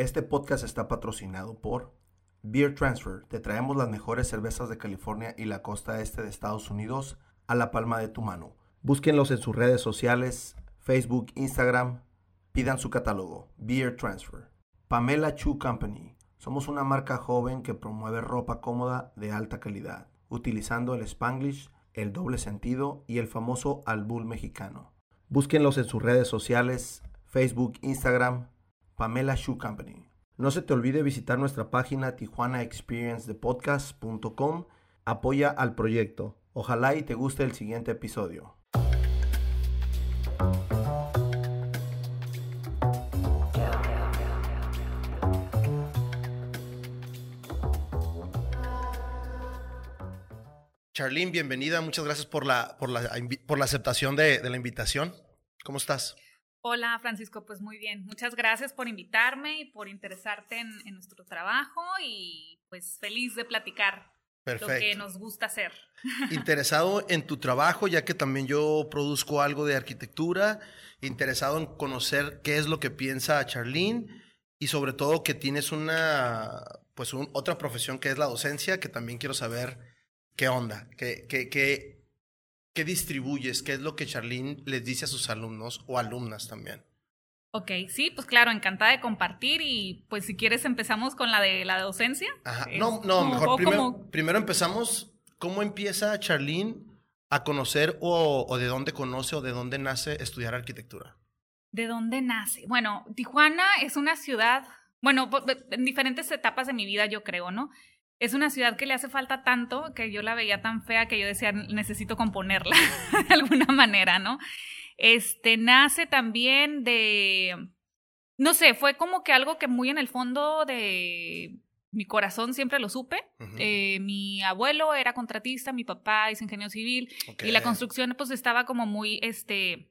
Este podcast está patrocinado por Beer Transfer. Te traemos las mejores cervezas de California y la costa este de Estados Unidos a la palma de tu mano. Búsquenlos en sus redes sociales, Facebook, Instagram. Pidan su catálogo, Beer Transfer. Pamela Chu Company. Somos una marca joven que promueve ropa cómoda de alta calidad, utilizando el spanglish, el doble sentido y el famoso albul mexicano. Búsquenlos en sus redes sociales, Facebook, Instagram, Pamela Shoe Company. No se te olvide visitar nuestra página tijuanaexperiencedepodcast.com. Apoya al proyecto. Ojalá y te guste el siguiente episodio. Charlene, bienvenida. Muchas gracias por la, por la, por la aceptación de, de la invitación. ¿Cómo estás? Hola Francisco, pues muy bien. Muchas gracias por invitarme y por interesarte en, en nuestro trabajo y pues feliz de platicar Perfecto. lo que nos gusta hacer. Interesado en tu trabajo, ya que también yo produzco algo de arquitectura, interesado en conocer qué es lo que piensa Charlene y sobre todo que tienes una, pues un, otra profesión que es la docencia, que también quiero saber qué onda, qué, qué, qué ¿Qué distribuyes? ¿Qué es lo que Charlene les dice a sus alumnos o alumnas también? Ok, sí, pues claro, encantada de compartir y pues si quieres empezamos con la de la docencia. Ajá, no, no, mejor primero, primero empezamos, ¿cómo empieza Charlene a conocer o, o, de dónde conoce o de dónde nace estudiar arquitectura? ¿De dónde nace? Bueno, Tijuana es una ciudad, bueno, en diferentes etapas de mi vida yo creo, ¿no? Es una ciudad que le hace falta tanto que yo la veía tan fea que yo decía, necesito componerla de alguna manera, ¿no? Este nace también de, no sé, fue como que algo que muy en el fondo de mi corazón siempre lo supe. eh, mi abuelo era contratista, mi papá es ingeniero civil y la construcción pues estaba como muy, este,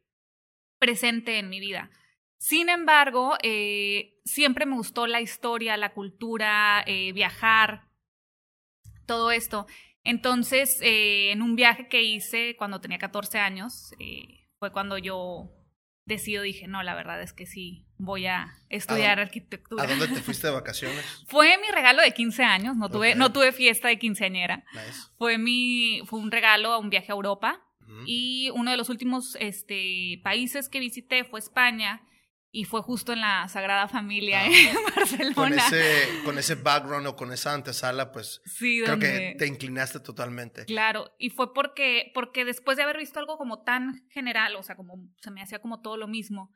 presente en mi vida. Sin embargo, eh, siempre me gustó la historia, la cultura, eh, viajar, todo esto. Entonces, eh, en un viaje que hice cuando tenía 14 años, eh, fue cuando yo decido, dije, no, la verdad es que sí, voy a estudiar arquitectura. ¿A dónde te fuiste de vacaciones? fue mi regalo de 15 años, no tuve, no tuve fiesta de quinceañera. Fue, mi, fue un regalo a un viaje a Europa. Y uno de los últimos este, países que visité fue España y fue justo en la Sagrada Familia en Barcelona. Con ese, con ese background o con esa antesala, pues sí, creo que te inclinaste totalmente. Claro, y fue porque, porque después de haber visto algo como tan general, o sea, como se me hacía como todo lo mismo,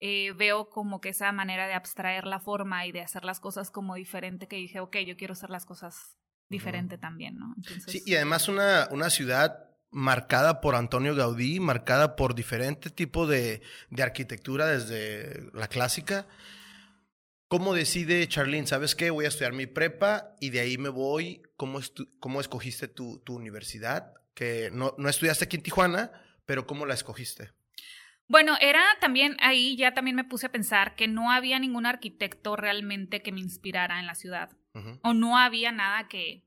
eh, veo como que esa manera de abstraer la forma y de hacer las cosas como diferente, que dije, ok, yo quiero hacer las cosas diferente también, ¿no? Sí, y además una, una ciudad marcada por Antonio Gaudí, marcada por diferente tipo de, de arquitectura desde la clásica. ¿Cómo decide Charlene? ¿Sabes qué? Voy a estudiar mi prepa y de ahí me voy. ¿Cómo, cómo escogiste tu, tu, universidad? Que no, no estudiaste aquí en Tijuana, pero ¿cómo la escogiste? Bueno, era también ahí, ya también me puse a pensar que no había ningún arquitecto realmente que me inspirara en la ciudad. O no había nada que,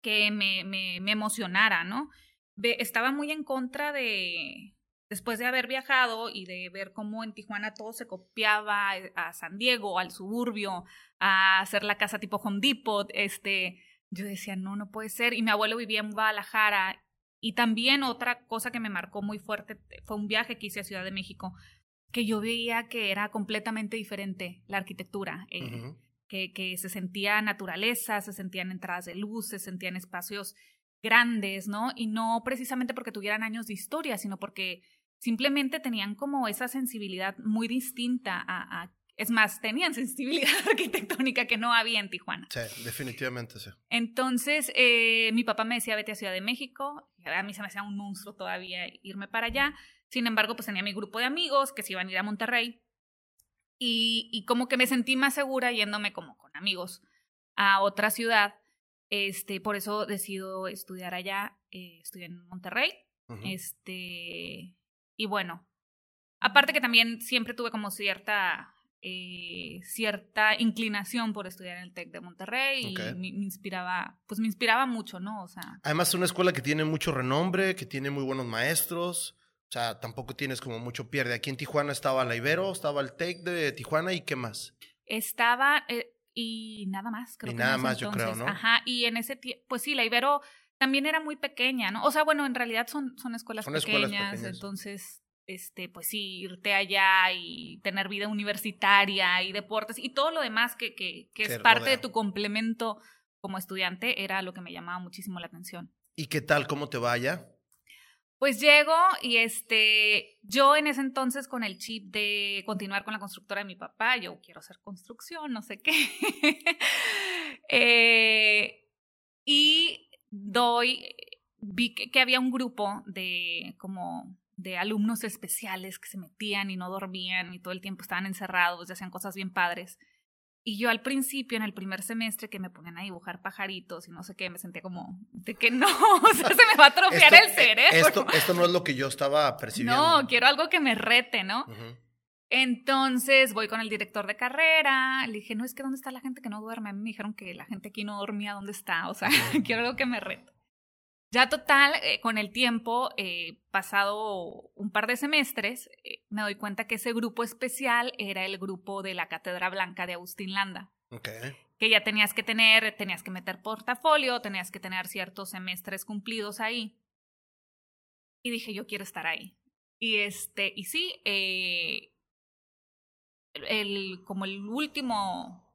que me, me, me emocionara, ¿no? Estaba muy en contra de, después de haber viajado y de ver cómo en Tijuana todo se copiaba a San Diego, al suburbio, a hacer la casa tipo Home Depot, este, yo decía, no, no puede ser. Y mi abuelo vivía en Guadalajara. Y también otra cosa que me marcó muy fuerte fue un viaje que hice a Ciudad de México, que yo veía que era completamente diferente la arquitectura. Eh, que, que se sentía naturaleza, se sentían entradas de luz, se sentían espacios grandes, ¿no? Y no precisamente porque tuvieran años de historia, sino porque simplemente tenían como esa sensibilidad muy distinta a, es más, tenían sensibilidad arquitectónica que no había en Tijuana. Sí, definitivamente sí. Entonces, eh, mi papá me decía, vete a Ciudad de México. A mí se me hacía un monstruo todavía irme para allá. Sin embargo, pues tenía mi grupo de amigos que se iban a ir a Monterrey. Y, y como que me sentí más segura yéndome como con amigos a otra ciudad este, por eso decido estudiar allá, eh, estudié en Monterrey. Este, y bueno, aparte que también siempre tuve como cierta, eh, cierta inclinación por estudiar en el TEC de Monterrey y me, inspiraba, pues me inspiraba mucho, ¿no? O sea. Además es una escuela que tiene mucho renombre, que tiene muy buenos maestros. O sea, tampoco tienes como mucho pierde. Aquí en Tijuana estaba la Ibero, estaba el TEC de Tijuana y qué más. Estaba, eh, y nada más, creo. Y nada más, yo creo, ¿no? Ajá, y en ese tiempo, pues sí, la Ibero también era muy pequeña, ¿no? O sea, bueno, en realidad son, son escuelas, pequeñas, entonces, este, pues sí, irte allá y tener vida universitaria y deportes y todo lo demás que, que, que es parte de tu complemento como estudiante era lo que me llamaba muchísimo la atención. ¿Y qué tal? ¿Cómo te vaya? Pues llego y este, yo en ese entonces con el chip de continuar con la constructora de mi papá, yo quiero hacer construcción, no sé qué. eh, y doy, vi que, había un grupo de como de alumnos especiales que se metían y no dormían y todo el tiempo estaban encerrados y hacían cosas bien padres. Y yo al principio, en el primer semestre, que me ponían a dibujar pajaritos y no sé qué, me sentía como de que no, o sea, se me va a atrofiar el cerebro. Esto, esto no es lo que yo estaba percibiendo. No, quiero algo que me rete, ¿no? Entonces voy con el director de carrera, le dije, no, es que ¿dónde está la gente que no duerme? A mí me dijeron que la gente aquí no dormía, ¿dónde está? O sea, quiero algo que me rete. Ya total, eh, con el tiempo, eh, pasado un par de semestres, eh, me doy cuenta que ese grupo especial era el grupo de la Cátedra Blanca de Agustín Landa. Okay. Que ya tenías que tener, tenías que meter portafolio, tenías que tener ciertos semestres cumplidos ahí. Y dije, yo quiero estar ahí. Y este, y sí, el, como el último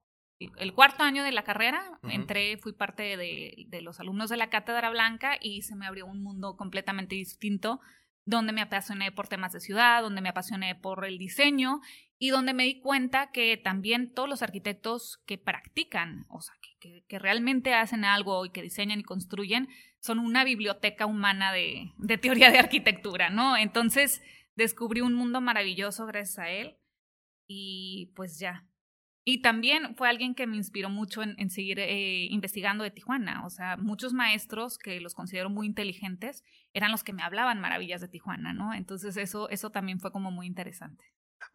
el cuarto año de la carrera, entré, fui parte de, de, los alumnos de la Cátedra Blanca y se me abrió un mundo completamente distinto, donde me apasioné por temas de ciudad, donde me apasioné por el diseño y donde me di cuenta que también todos los arquitectos que practican, o sea, que, que, realmente hacen algo y que diseñan y construyen, son una biblioteca humana de, de teoría de arquitectura, ¿no? Entonces descubrí un mundo maravilloso gracias a él y pues ya, y también fue alguien que me inspiró mucho en, seguir eh, investigando de Tijuana. O sea, muchos maestros que los considero muy inteligentes eran los que me hablaban maravillas de Tijuana, ¿no? Entonces eso, eso también fue como muy interesante.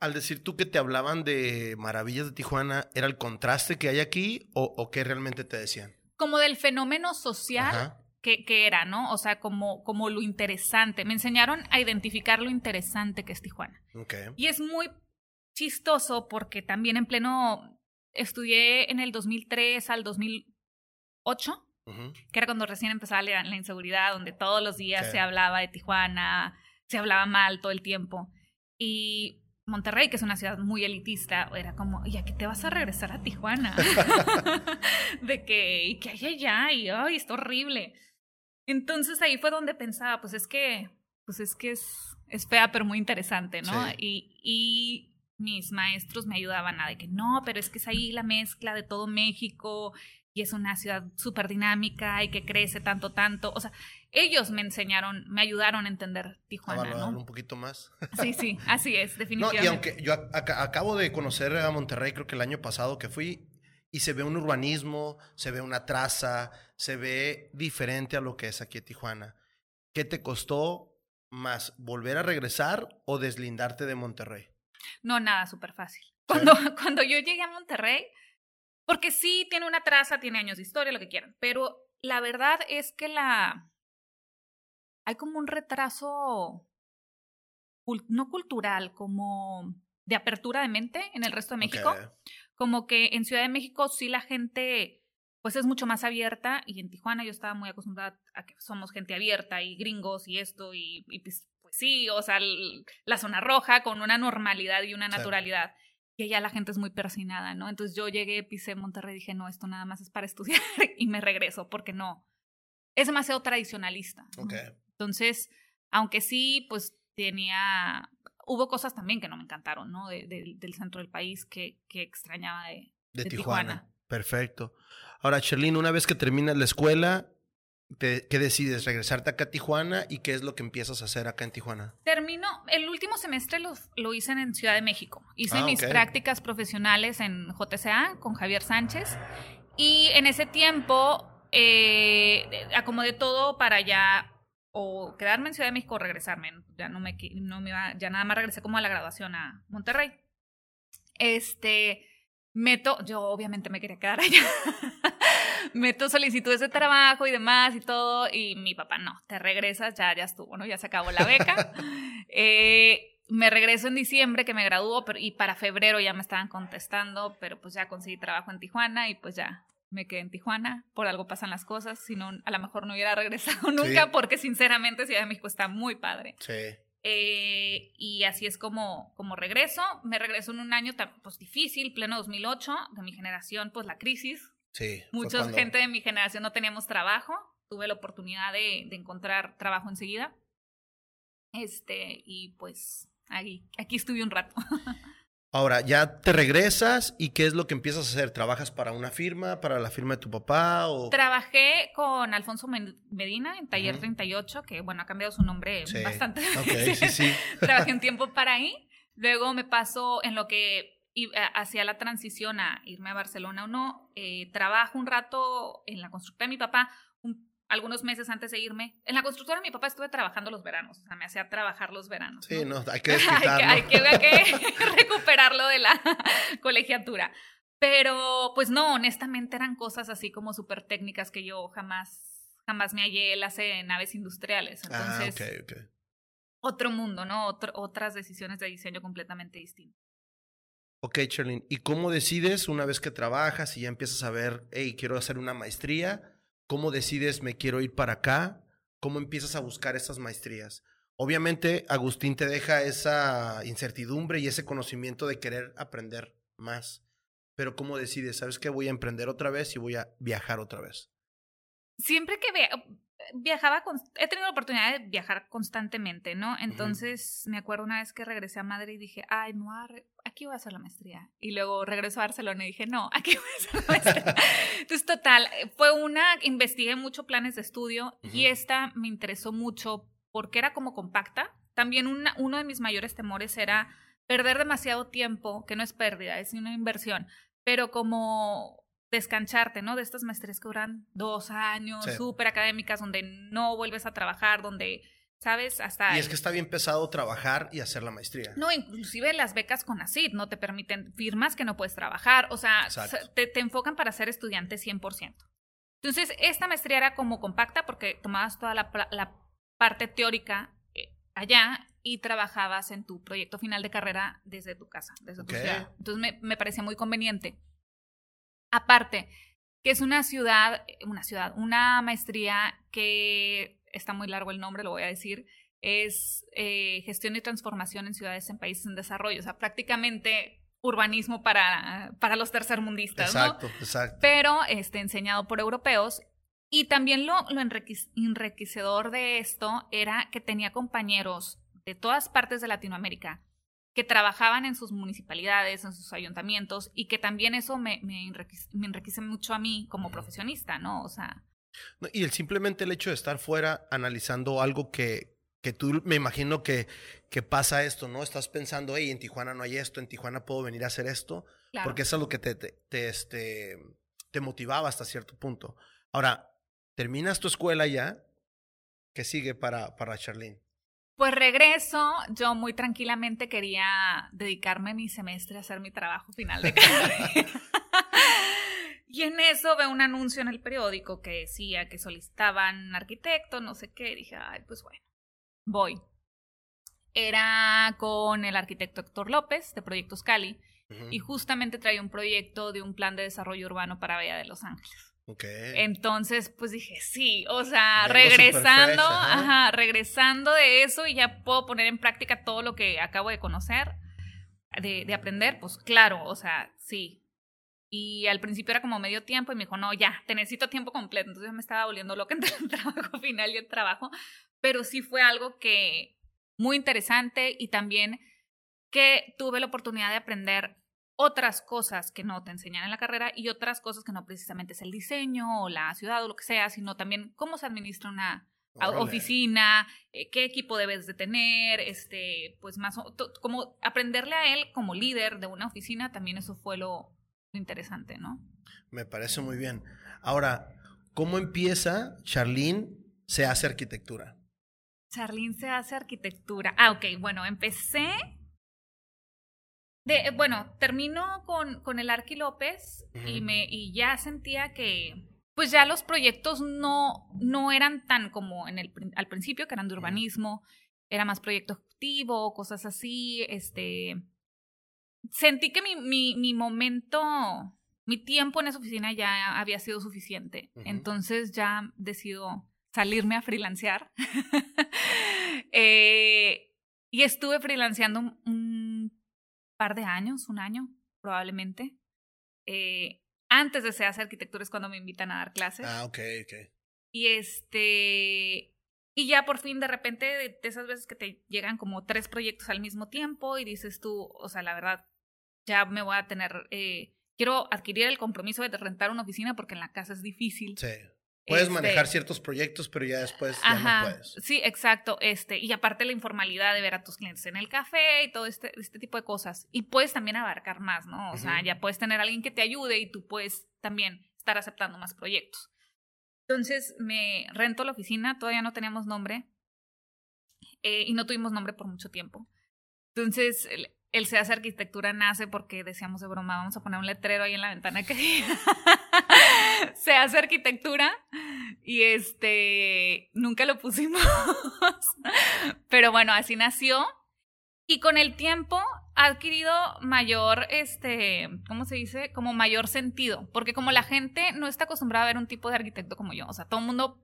Al decir tú que te hablaban de maravillas de Tijuana, ¿era el contraste que hay aquí o, o qué realmente te decían? Como del fenómeno social que, que, era, ¿no? O sea, como, como lo interesante. Me enseñaron a identificar lo interesante que es Tijuana. Okay. Y es muy chistoso porque también en pleno estudié en el 2003 al 2008, que era cuando recién empezaba la, la inseguridad, donde todos los días se hablaba de Tijuana, se hablaba mal todo el tiempo. Y Monterrey, que es una ciudad muy elitista, era como, ¿y a qué te vas a regresar a Tijuana? de que, ¿y qué hay allá? Y, ay, está horrible. Entonces ahí fue donde pensaba, pues es que, pues es que es, es fea, pero muy interesante, ¿no? Y, y mis maestros me ayudaban a de que no, pero es que es ahí la mezcla de todo México y es una ciudad súper dinámica y que crece tanto, tanto. O sea, ellos me enseñaron, me ayudaron a entender Tijuana. ¿no? un poquito más. Sí, sí, así es, definitivamente. y aunque yo acabo de conocer a Monterrey, creo que el año pasado que fui, y se ve un urbanismo, se ve una traza, se ve diferente a lo que es aquí en Tijuana. ¿Qué te costó más volver a regresar o deslindarte de Monterrey? No, nada, súper fácil. Cuando, cuando yo llegué a Monterrey, porque sí tiene una traza, tiene años de historia, lo que quieran, pero la verdad es que la... Hay como un retraso, no cultural, como de apertura de mente en el resto de México. Como que en Ciudad de México sí la gente pues es mucho más abierta y en Tijuana yo estaba muy acostumbrada a que somos gente abierta y gringos y esto y, y pues sí, o sea, la zona roja con una normalidad y una naturalidad. Que ya la gente es muy persinada, ¿no? Entonces yo llegué, pisé Monterrey y dije, no, esto nada más es para estudiar y me regreso, porque no. Es demasiado tradicionalista. Entonces, aunque sí, pues tenía. Hubo cosas también que no me encantaron, ¿no? del centro del país que, que extrañaba de, de, Tijuana. Perfecto. Ahora, Sherlyn, una vez que terminas la escuela, ¿Qué decides? ¿Regresarte acá a Tijuana? ¿Y qué es lo que empiezas a hacer acá en Tijuana? Termino, el último semestre lo, lo hice en Ciudad de México. Hice ah, mis prácticas profesionales en JCA con Javier Sánchez. Y en ese tiempo eh, acomodé todo para ya o quedarme en Ciudad de México o regresarme. Ya no me, no me iba, ya nada más regresé como a la graduación a Monterrey. Este, meto, yo obviamente me quería quedar allá. meto solicitudes de trabajo y demás y todo, y mi papá, no, te regresas, ya, ya estuvo, ¿no? Ya se acabó la beca. eh, me regreso en diciembre que me graduó pero, y para febrero ya me estaban contestando, pero pues ya conseguí trabajo en Tijuana y pues ya me quedé en Tijuana, por algo pasan las cosas, si no, a lo mejor no hubiera regresado nunca, porque sinceramente Ciudad de México está muy padre. Sí. Eh, y así es como, como regreso. Me regreso en un año pues, difícil, pleno 2008, de mi generación, pues la crisis. Sí. Mucha gente de mi generación no teníamos trabajo. Tuve la oportunidad de, de encontrar trabajo enseguida. Este, y pues aquí, aquí estuve un rato. Ahora, ya te regresas y ¿qué es lo que empiezas a hacer? ¿Trabajas para una firma, para la firma de tu papá? O... Trabajé con Alfonso Medina en Taller 38, que bueno, ha cambiado su nombre bastante. Okay, sí, sí. Trabajé un tiempo para ahí. Luego me pasó en lo que hacía la transición a irme a Barcelona o no. Eh, trabajo un rato en la constructora de mi papá, algunos meses antes de irme. En la constructora de mi papá estuve trabajando los veranos, o sea, me hacía trabajar los veranos. Sí, no, hay que hay, que, hay, que, recuperarlo de la colegiatura. Pero, pues no, honestamente eran cosas así como súper técnicas que yo jamás, jamás me hallé. Él hace naves industriales, ah, entonces... Ah, ok, ok. Otro mundo, ¿no? otras decisiones de diseño completamente distintas. Ok, Charlene, ¿y cómo decides una vez que trabajas y ya empiezas a ver, hey, quiero hacer una maestría? ¿Cómo decides me quiero ir para acá? ¿Cómo empiezas a buscar esas maestrías? Obviamente, Agustín te deja esa incertidumbre y ese conocimiento de querer aprender más. Pero ¿cómo decides? ¿Sabes que voy a emprender otra vez y voy a viajar otra vez? Siempre que vea, viajaba, he tenido la oportunidad de viajar constantemente, ¿no? Entonces, me acuerdo una vez que regresé a Madrid y dije, ay, no, aquí voy a hacer la maestría. Y luego regreso a Barcelona y dije, no, aquí voy a hacer la maestría. Entonces, total, fue una, investigué mucho planes de estudio y esta me interesó mucho porque era como compacta. También una, uno de mis mayores temores era perder demasiado tiempo, que no es pérdida, es una inversión, pero como descancharte, ¿no? De estas maestrías que duran dos años, súper académicas, donde no vuelves a trabajar, donde, ¿sabes? Hasta... Y es que está bien pesado trabajar y hacer la maestría. No, inclusive las becas con ACID no te permiten firmas que no puedes trabajar, o sea, te, te, enfocan para ser estudiante 100%. Entonces, esta maestría era como compacta porque tomabas toda la, la parte teórica eh, allá y trabajabas en tu proyecto final de carrera desde tu casa, desde tu ciudad. Entonces, me, me parecía muy conveniente. Aparte, que es una ciudad, una ciudad, una maestría que está muy largo el nombre, lo voy a decir, es eh, gestión y transformación en ciudades en países en desarrollo, o sea, prácticamente urbanismo para, para los tercermundistas, exacto, Exacto, Pero este, enseñado por europeos. Y también lo, lo enriquecedor de esto era que tenía compañeros de todas partes de Latinoamérica que trabajaban en sus municipalidades, en sus ayuntamientos, y que también eso me, me, enriquece, mucho a mí como profesionista, ¿no? O sea... y el simplemente el hecho de estar fuera analizando algo que, que tú me imagino que, que pasa esto, ¿no? Estás pensando, hey, en Tijuana no hay esto, en Tijuana puedo venir a hacer esto, porque eso es lo que te, te, te, este, te motivaba hasta cierto punto. Ahora, terminas tu escuela ya, ¿qué sigue para, para Charlene? Pues regreso, yo muy tranquilamente quería dedicarme mi semestre a hacer mi trabajo final de carrera. Y en eso veo un anuncio en el periódico que decía que solicitaban arquitecto, no sé qué, dije, ay, pues bueno, voy. Era con el arquitecto Héctor López de Proyectos Cali y justamente traía un proyecto de un plan de desarrollo urbano para Bahía de Los Ángeles. Entonces, pues dije, sí, o sea, regresando, ajá, regresando de eso y ya puedo poner en práctica todo lo que acabo de conocer, de, de aprender, pues claro, o sea, sí. Y al principio era como medio tiempo y me dijo, no, ya, te necesito tiempo completo. Entonces me estaba volviendo loca entre el trabajo final y el trabajo, pero sí fue algo que muy interesante y también que tuve la oportunidad de aprender otras cosas que no te enseñan en la carrera y otras cosas que no precisamente es el diseño o la ciudad o lo que sea, sino también cómo se administra una oficina, eh, qué equipo debes de tener, este, pues más, como aprenderle a él como líder de una oficina, también eso fue lo, interesante, ¿no? Me parece muy bien. Ahora, ¿cómo empieza Charlene se hace arquitectura? Charlene se hace arquitectura. Ah, ok, bueno, empecé de, bueno, termino con, con el Arqui López y, me, y ya sentía que pues ya los proyectos no, no eran tan como en el, al principio, que eran de urbanismo, era más proyecto ejecutivo, cosas así, este, sentí que mi, mi, mi momento, mi tiempo en esa oficina ya había sido suficiente. Entonces ya decido salirme a freelancear. Eh, y estuve freelanceando un, par de años, un año probablemente. Eh, antes de hacer Arquitectura es cuando me invitan a dar clases. Ah, ok, ok. Y este, y ya por fin de repente de, esas veces que te llegan como tres proyectos al mismo tiempo y dices tú, o sea, la verdad, ya me voy a tener, eh, quiero adquirir el compromiso de rentar una oficina porque en la casa es difícil. Sí. Puedes este manejar ciertos proyectos, pero ya después ya no puedes. Sí, exacto. Este, y aparte la informalidad de ver a tus clientes en el café y todo este, este tipo de cosas. Y puedes también abarcar más, ¿no? O sea, ya puedes tener a alguien que te ayude y tú puedes también estar aceptando más proyectos. Entonces me rento la oficina, todavía no teníamos nombre eh, y no tuvimos nombre por mucho tiempo. Entonces el, Se hace arquitectura nace porque decíamos de broma, vamos a poner un letrero ahí en la ventana que diga Se hace arquitectura y este nunca lo pusimos. Pero bueno, así nació y con el tiempo ha adquirido mayor, este, ¿cómo se dice? Como mayor sentido, porque como la gente no está acostumbrada a ver un tipo de arquitecto como yo, o sea, todo el mundo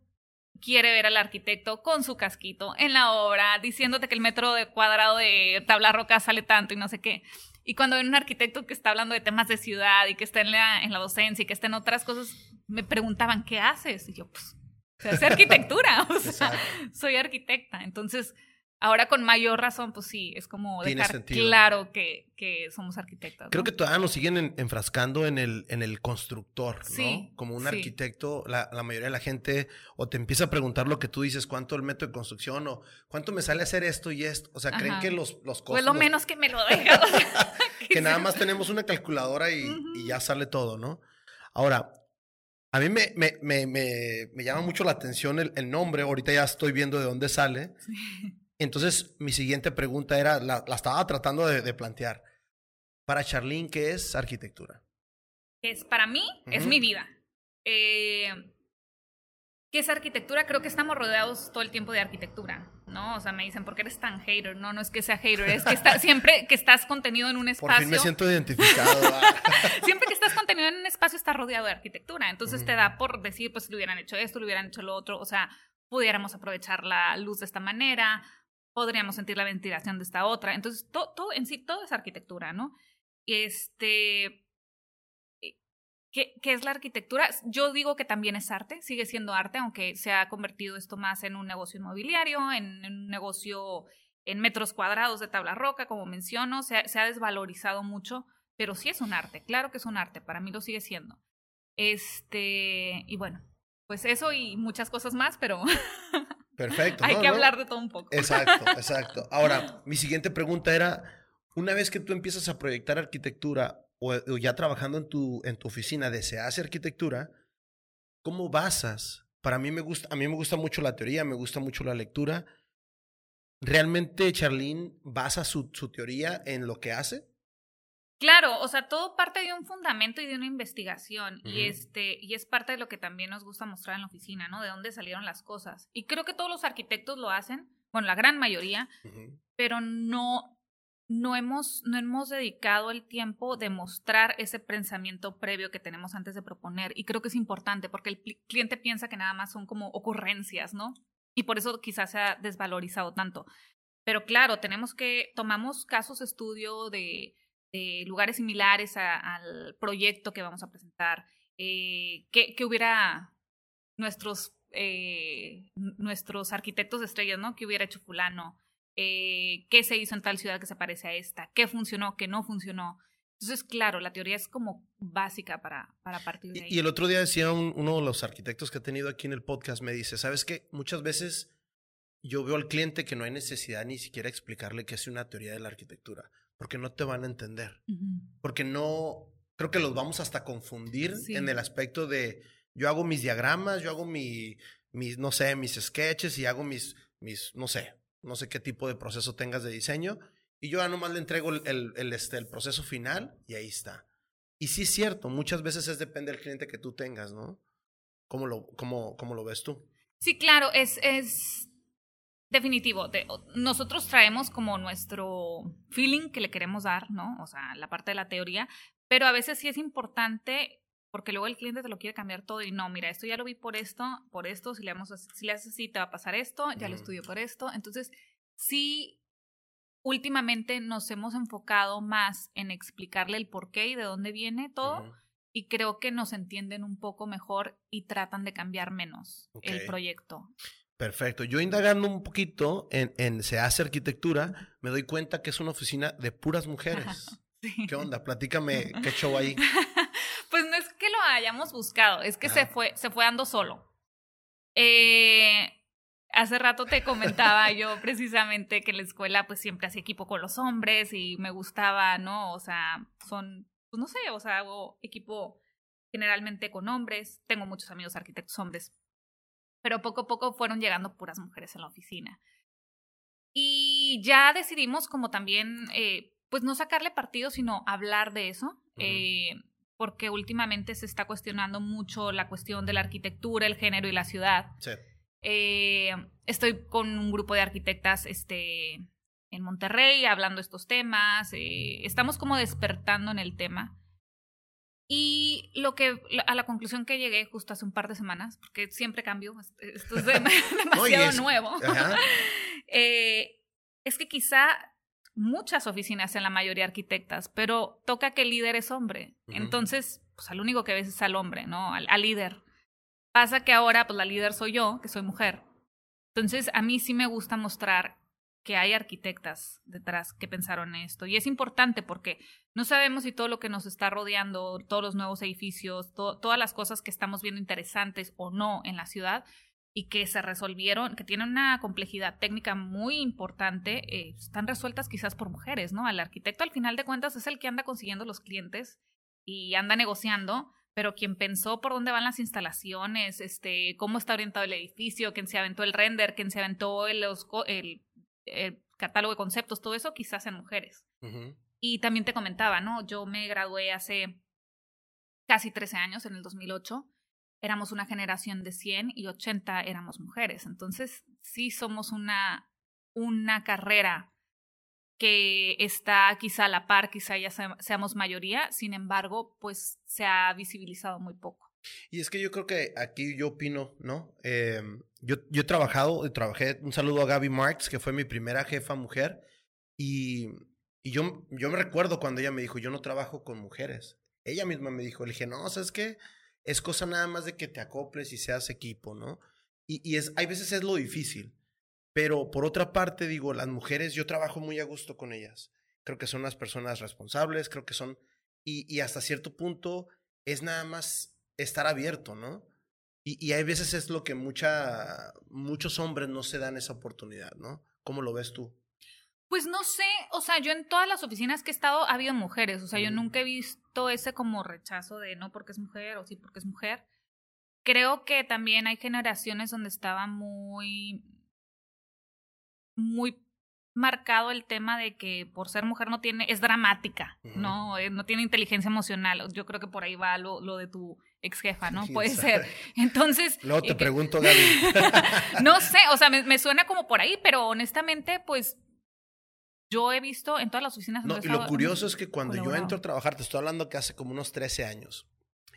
quiere ver al arquitecto con su casquito en la obra, diciéndote que el metro de cuadrado de tabla roca sale tanto y no sé qué. Y cuando ven un arquitecto que está hablando de temas de ciudad y que está en la, en la docencia y que está en otras cosas, me preguntaban, ¿qué haces? Y yo, pues, hace arquitectura, o sea, soy arquitecta. Entonces, Ahora con mayor razón, pues sí, es como dejar claro que, que, somos arquitectos. Creo que todavía nos siguen enfrascando en el, en el constructor, ¿no? Como un arquitecto, la, la, mayoría de la gente o te empieza a preguntar lo que tú dices, cuánto el método de construcción o cuánto me sale hacer esto y esto. O sea, creen que los, los costos... Pues lo menos que me lo dejan. que nada más tenemos una calculadora y, y, ya sale todo, ¿no? Ahora, a mí me, me, me, me, llama mucho la atención el, el, nombre, ahorita ya estoy viendo de dónde sale. Sí. Entonces, mi siguiente pregunta era, la, estaba tratando de, plantear. Para Charlene, ¿qué es arquitectura? Es para mí, es mi vida. Eh, ¿Qué es arquitectura? Creo que estamos rodeados todo el tiempo de arquitectura, ¿no? O sea, me dicen, ¿por qué eres tan hater? No, no es que sea hater, es que está, siempre que estás contenido en un espacio... Por fin me siento identificado. siempre que estás contenido en un espacio estás rodeado de arquitectura, entonces te da por decir, pues, si lo hubieran hecho esto, lo hubieran hecho lo otro, o sea, pudiéramos aprovechar la luz de esta manera, podríamos sentir la ventilación de esta otra. Entonces, todo, en sí, todo es arquitectura, ¿no? Este, eh, ¿qué, ¿qué, es la arquitectura? Yo digo que también es arte, sigue siendo arte, aunque se ha convertido esto más en un negocio inmobiliario, en, un negocio en metros cuadrados de tabla roca, como menciono, se se ha desvalorizado mucho, pero sí es un arte, claro que es un arte, para mí lo sigue siendo. Este, y bueno, pues eso y muchas cosas más, pero Perfecto. Hay que hablar de todo un poco. Exacto, exacto. Ahora, mi siguiente pregunta era, una vez que tú empiezas a proyectar arquitectura o, ya trabajando en tu, en tu oficina de se hace arquitectura, ¿cómo basas? Para mí me gusta, a mí me gusta mucho la teoría, me gusta mucho la lectura. ¿Realmente Charlene basa su, su teoría en lo que hace? Claro, o sea, todo parte de un fundamento y de una investigación y este y es parte de lo que también nos gusta mostrar en la oficina, ¿no? De dónde salieron las cosas. Y creo que todos los arquitectos lo hacen, bueno, la gran mayoría, pero no no hemos no hemos dedicado el tiempo de mostrar ese pensamiento previo que tenemos antes de proponer y creo que es importante porque el cliente piensa que nada más son como ocurrencias, ¿no? Y por eso quizás se ha desvalorizado tanto. Pero claro, tenemos que tomamos casos estudio de lugares similares al proyecto que vamos a presentar, eh, que, hubiera nuestros, eh, nuestros arquitectos de estrellas, ¿no? Que hubiera hecho fulano, eh, qué se hizo en tal ciudad que se parece a esta, qué funcionó, qué no funcionó. Entonces, claro, la teoría es como básica para, para partir de ahí. Y el otro día decía uno de los arquitectos que ha tenido aquí en el podcast, me dice, ¿sabes qué? Muchas veces yo veo al cliente que no hay necesidad ni siquiera explicarle qué es una teoría de la arquitectura porque no te van a entender. Porque no, creo que los vamos hasta confundir en el aspecto de, yo hago mis diagramas, yo hago mi, mis, no sé, mis sketches y hago mis, mis, no sé, no sé qué tipo de proceso tengas de diseño. Y yo ya nomás le entrego el, el, este, el proceso final y ahí está. Y sí es cierto, muchas veces es depende del cliente que tú tengas, ¿no? ¿Cómo lo, cómo, cómo lo ves tú? Sí, claro, es, es Definitivo. nosotros traemos como nuestro feeling que le queremos dar, ¿no? O sea, la parte de la teoría, pero a veces sí es importante porque luego el cliente te lo quiere cambiar todo y no, mira, esto ya lo vi por esto, por esto, si le, si le haces así te va a pasar esto, ya lo estudio por esto. Entonces, sí, últimamente nos hemos enfocado más en explicarle el por qué y de dónde viene todo. Y creo que nos entienden un poco mejor y tratan de cambiar menos el proyecto. Perfecto. Yo indagando un poquito en, en Se hace arquitectura, me doy cuenta que es una oficina de puras mujeres. ¿Qué onda? Platícame qué show ahí. pues no es que lo hayamos buscado, es que se fue, se fue dando solo. Eh, hace rato te comentaba yo precisamente que en la escuela pues siempre hacía equipo con los hombres y me gustaba, ¿no? O sea, son, pues no sé, o sea, hago equipo generalmente con hombres, tengo muchos amigos arquitectos hombres, pero poco a poco fueron llegando puras mujeres en la oficina. Y ya decidimos como también, eh, pues no sacarle partido, sino hablar de eso, eh, porque últimamente se está cuestionando mucho la cuestión de la arquitectura, el género y la ciudad. Sí. Eh, estoy con un grupo de arquitectas este, en Monterrey hablando estos temas. estamos como despertando en el tema. Y lo que, a la conclusión que llegué justo hace un par de semanas, porque siempre cambio, esto es demasiado nuevo, eh, es que quizá muchas oficinas en la mayoría arquitectas, pero toca que el líder es hombre. Entonces, pues al único que ves es al hombre, ¿no? Al, al, líder. Pasa que ahora, pues la líder soy yo, que soy mujer. Entonces, a mí sí me gusta mostrar que hay arquitectas detrás que pensaron esto. Y es importante porque no sabemos si todo lo que nos está rodeando, todos los nuevos edificios, todas las cosas que estamos viendo interesantes o no en la ciudad y que se resolvieron, que tienen una complejidad técnica muy importante, eh, están resueltas quizás por mujeres, ¿no? El arquitecto al final de cuentas es el que anda consiguiendo los clientes y anda negociando, pero quien pensó por dónde van las instalaciones, este, cómo está orientado el edificio, quien se aventó el render, quien se aventó el el catálogo de conceptos, todo eso quizás en mujeres. Y también te comentaba, ¿no? Yo me gradué hace casi 13 años, en el 2008. Éramos una generación de 100 y 80 éramos mujeres. Entonces, sí somos una, una carrera que está quizá a la par, quizá ya seamos mayoría, sin embargo, pues se ha visibilizado muy poco. Y es que yo creo que aquí yo opino, ¿no? Em, yo, yo he trabajado, trabajé, un saludo a Gaby Marks, que fue mi primera jefa mujer, y, y yo, yo me recuerdo cuando ella me dijo, yo no trabajo con mujeres. Ella misma me dijo, le dije, no, ¿sabes qué? Es cosa nada más de que te acoples y seas equipo, ¿no? Y, y es, hay veces es lo difícil, pero por otra parte, digo, las mujeres, yo trabajo muy a gusto con ellas. Creo que son las personas responsables, creo que son, y, y hasta cierto punto es nada más estar abierto, ¿no? Y, y hay veces es lo que mucha, muchos hombres no se dan esa oportunidad, ¿no? ¿Cómo lo ves tú? Pues no sé, o sea, yo en todas las oficinas que he estado ha habido mujeres, o sea, yo nunca he visto ese como rechazo de no porque es mujer o sí porque es mujer. Creo que también hay generaciones donde estaba muy, muy marcado el tema de que por ser mujer no tiene, es dramática, ¿no? Eh, no tiene inteligencia emocional. Yo creo que por ahí va lo, lo de tu ex jefa, ¿no? Puede ser. Entonces. Luego te eh, pregunto, Gaby. no sé, o sea, me, suena como por ahí, pero honestamente, pues. Yo he visto en todas las oficinas. No, y lo curioso es que cuando yo entro a trabajar, te estoy hablando que hace como unos 13 años.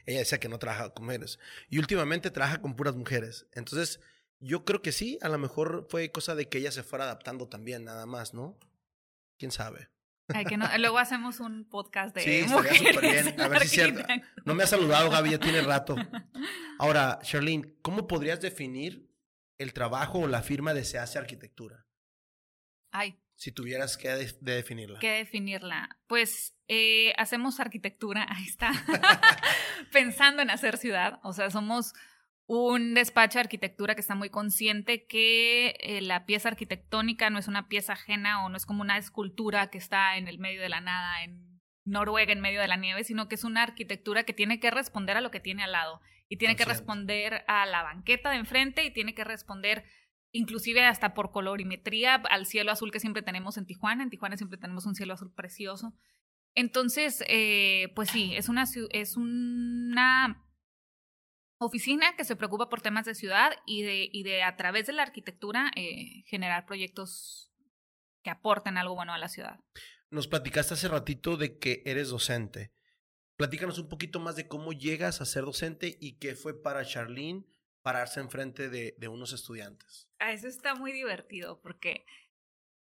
Ella decía que no trabaja con mujeres. Y últimamente trabaja con puras mujeres. Entonces, yo creo que sí, a lo mejor fue cosa de que ella se fuera adaptando también, nada más, ¿no? ¿Quién sabe? Que no, luego hacemos un podcast de. Sí, estaría súper bien. A ver si es cierto. No me ha saludado, Gaby, ya tiene rato. Ahora, Charlene, ¿cómo podrías definir el trabajo o la firma de Se hace arquitectura? Ay. Si tuvieras que definirla. ¿Qué definirla? Pues eh, hacemos arquitectura, ahí está. Pensando en hacer ciudad. O sea, somos un despacho de arquitectura que está muy consciente que eh, la pieza arquitectónica no es una pieza ajena o no es como una escultura que está en el medio de la nada, en Noruega, en medio de la nieve, sino que es una arquitectura que tiene que responder a lo que tiene al lado y tiene que responder a la banqueta de enfrente y tiene que responder inclusive hasta por colorimetría al cielo azul que siempre tenemos en Tijuana. En Tijuana siempre tenemos un cielo azul precioso. Entonces, eh, pues sí, es una, es una oficina que se preocupa por temas de ciudad y de, y de a través de la arquitectura eh, generar proyectos que aporten algo bueno a la ciudad. Nos platicaste hace ratito de que eres docente. Platícanos un poquito más de cómo llegas a ser docente y qué fue para Charlene pararse enfrente de, de unos estudiantes. Ah, eso está muy divertido porque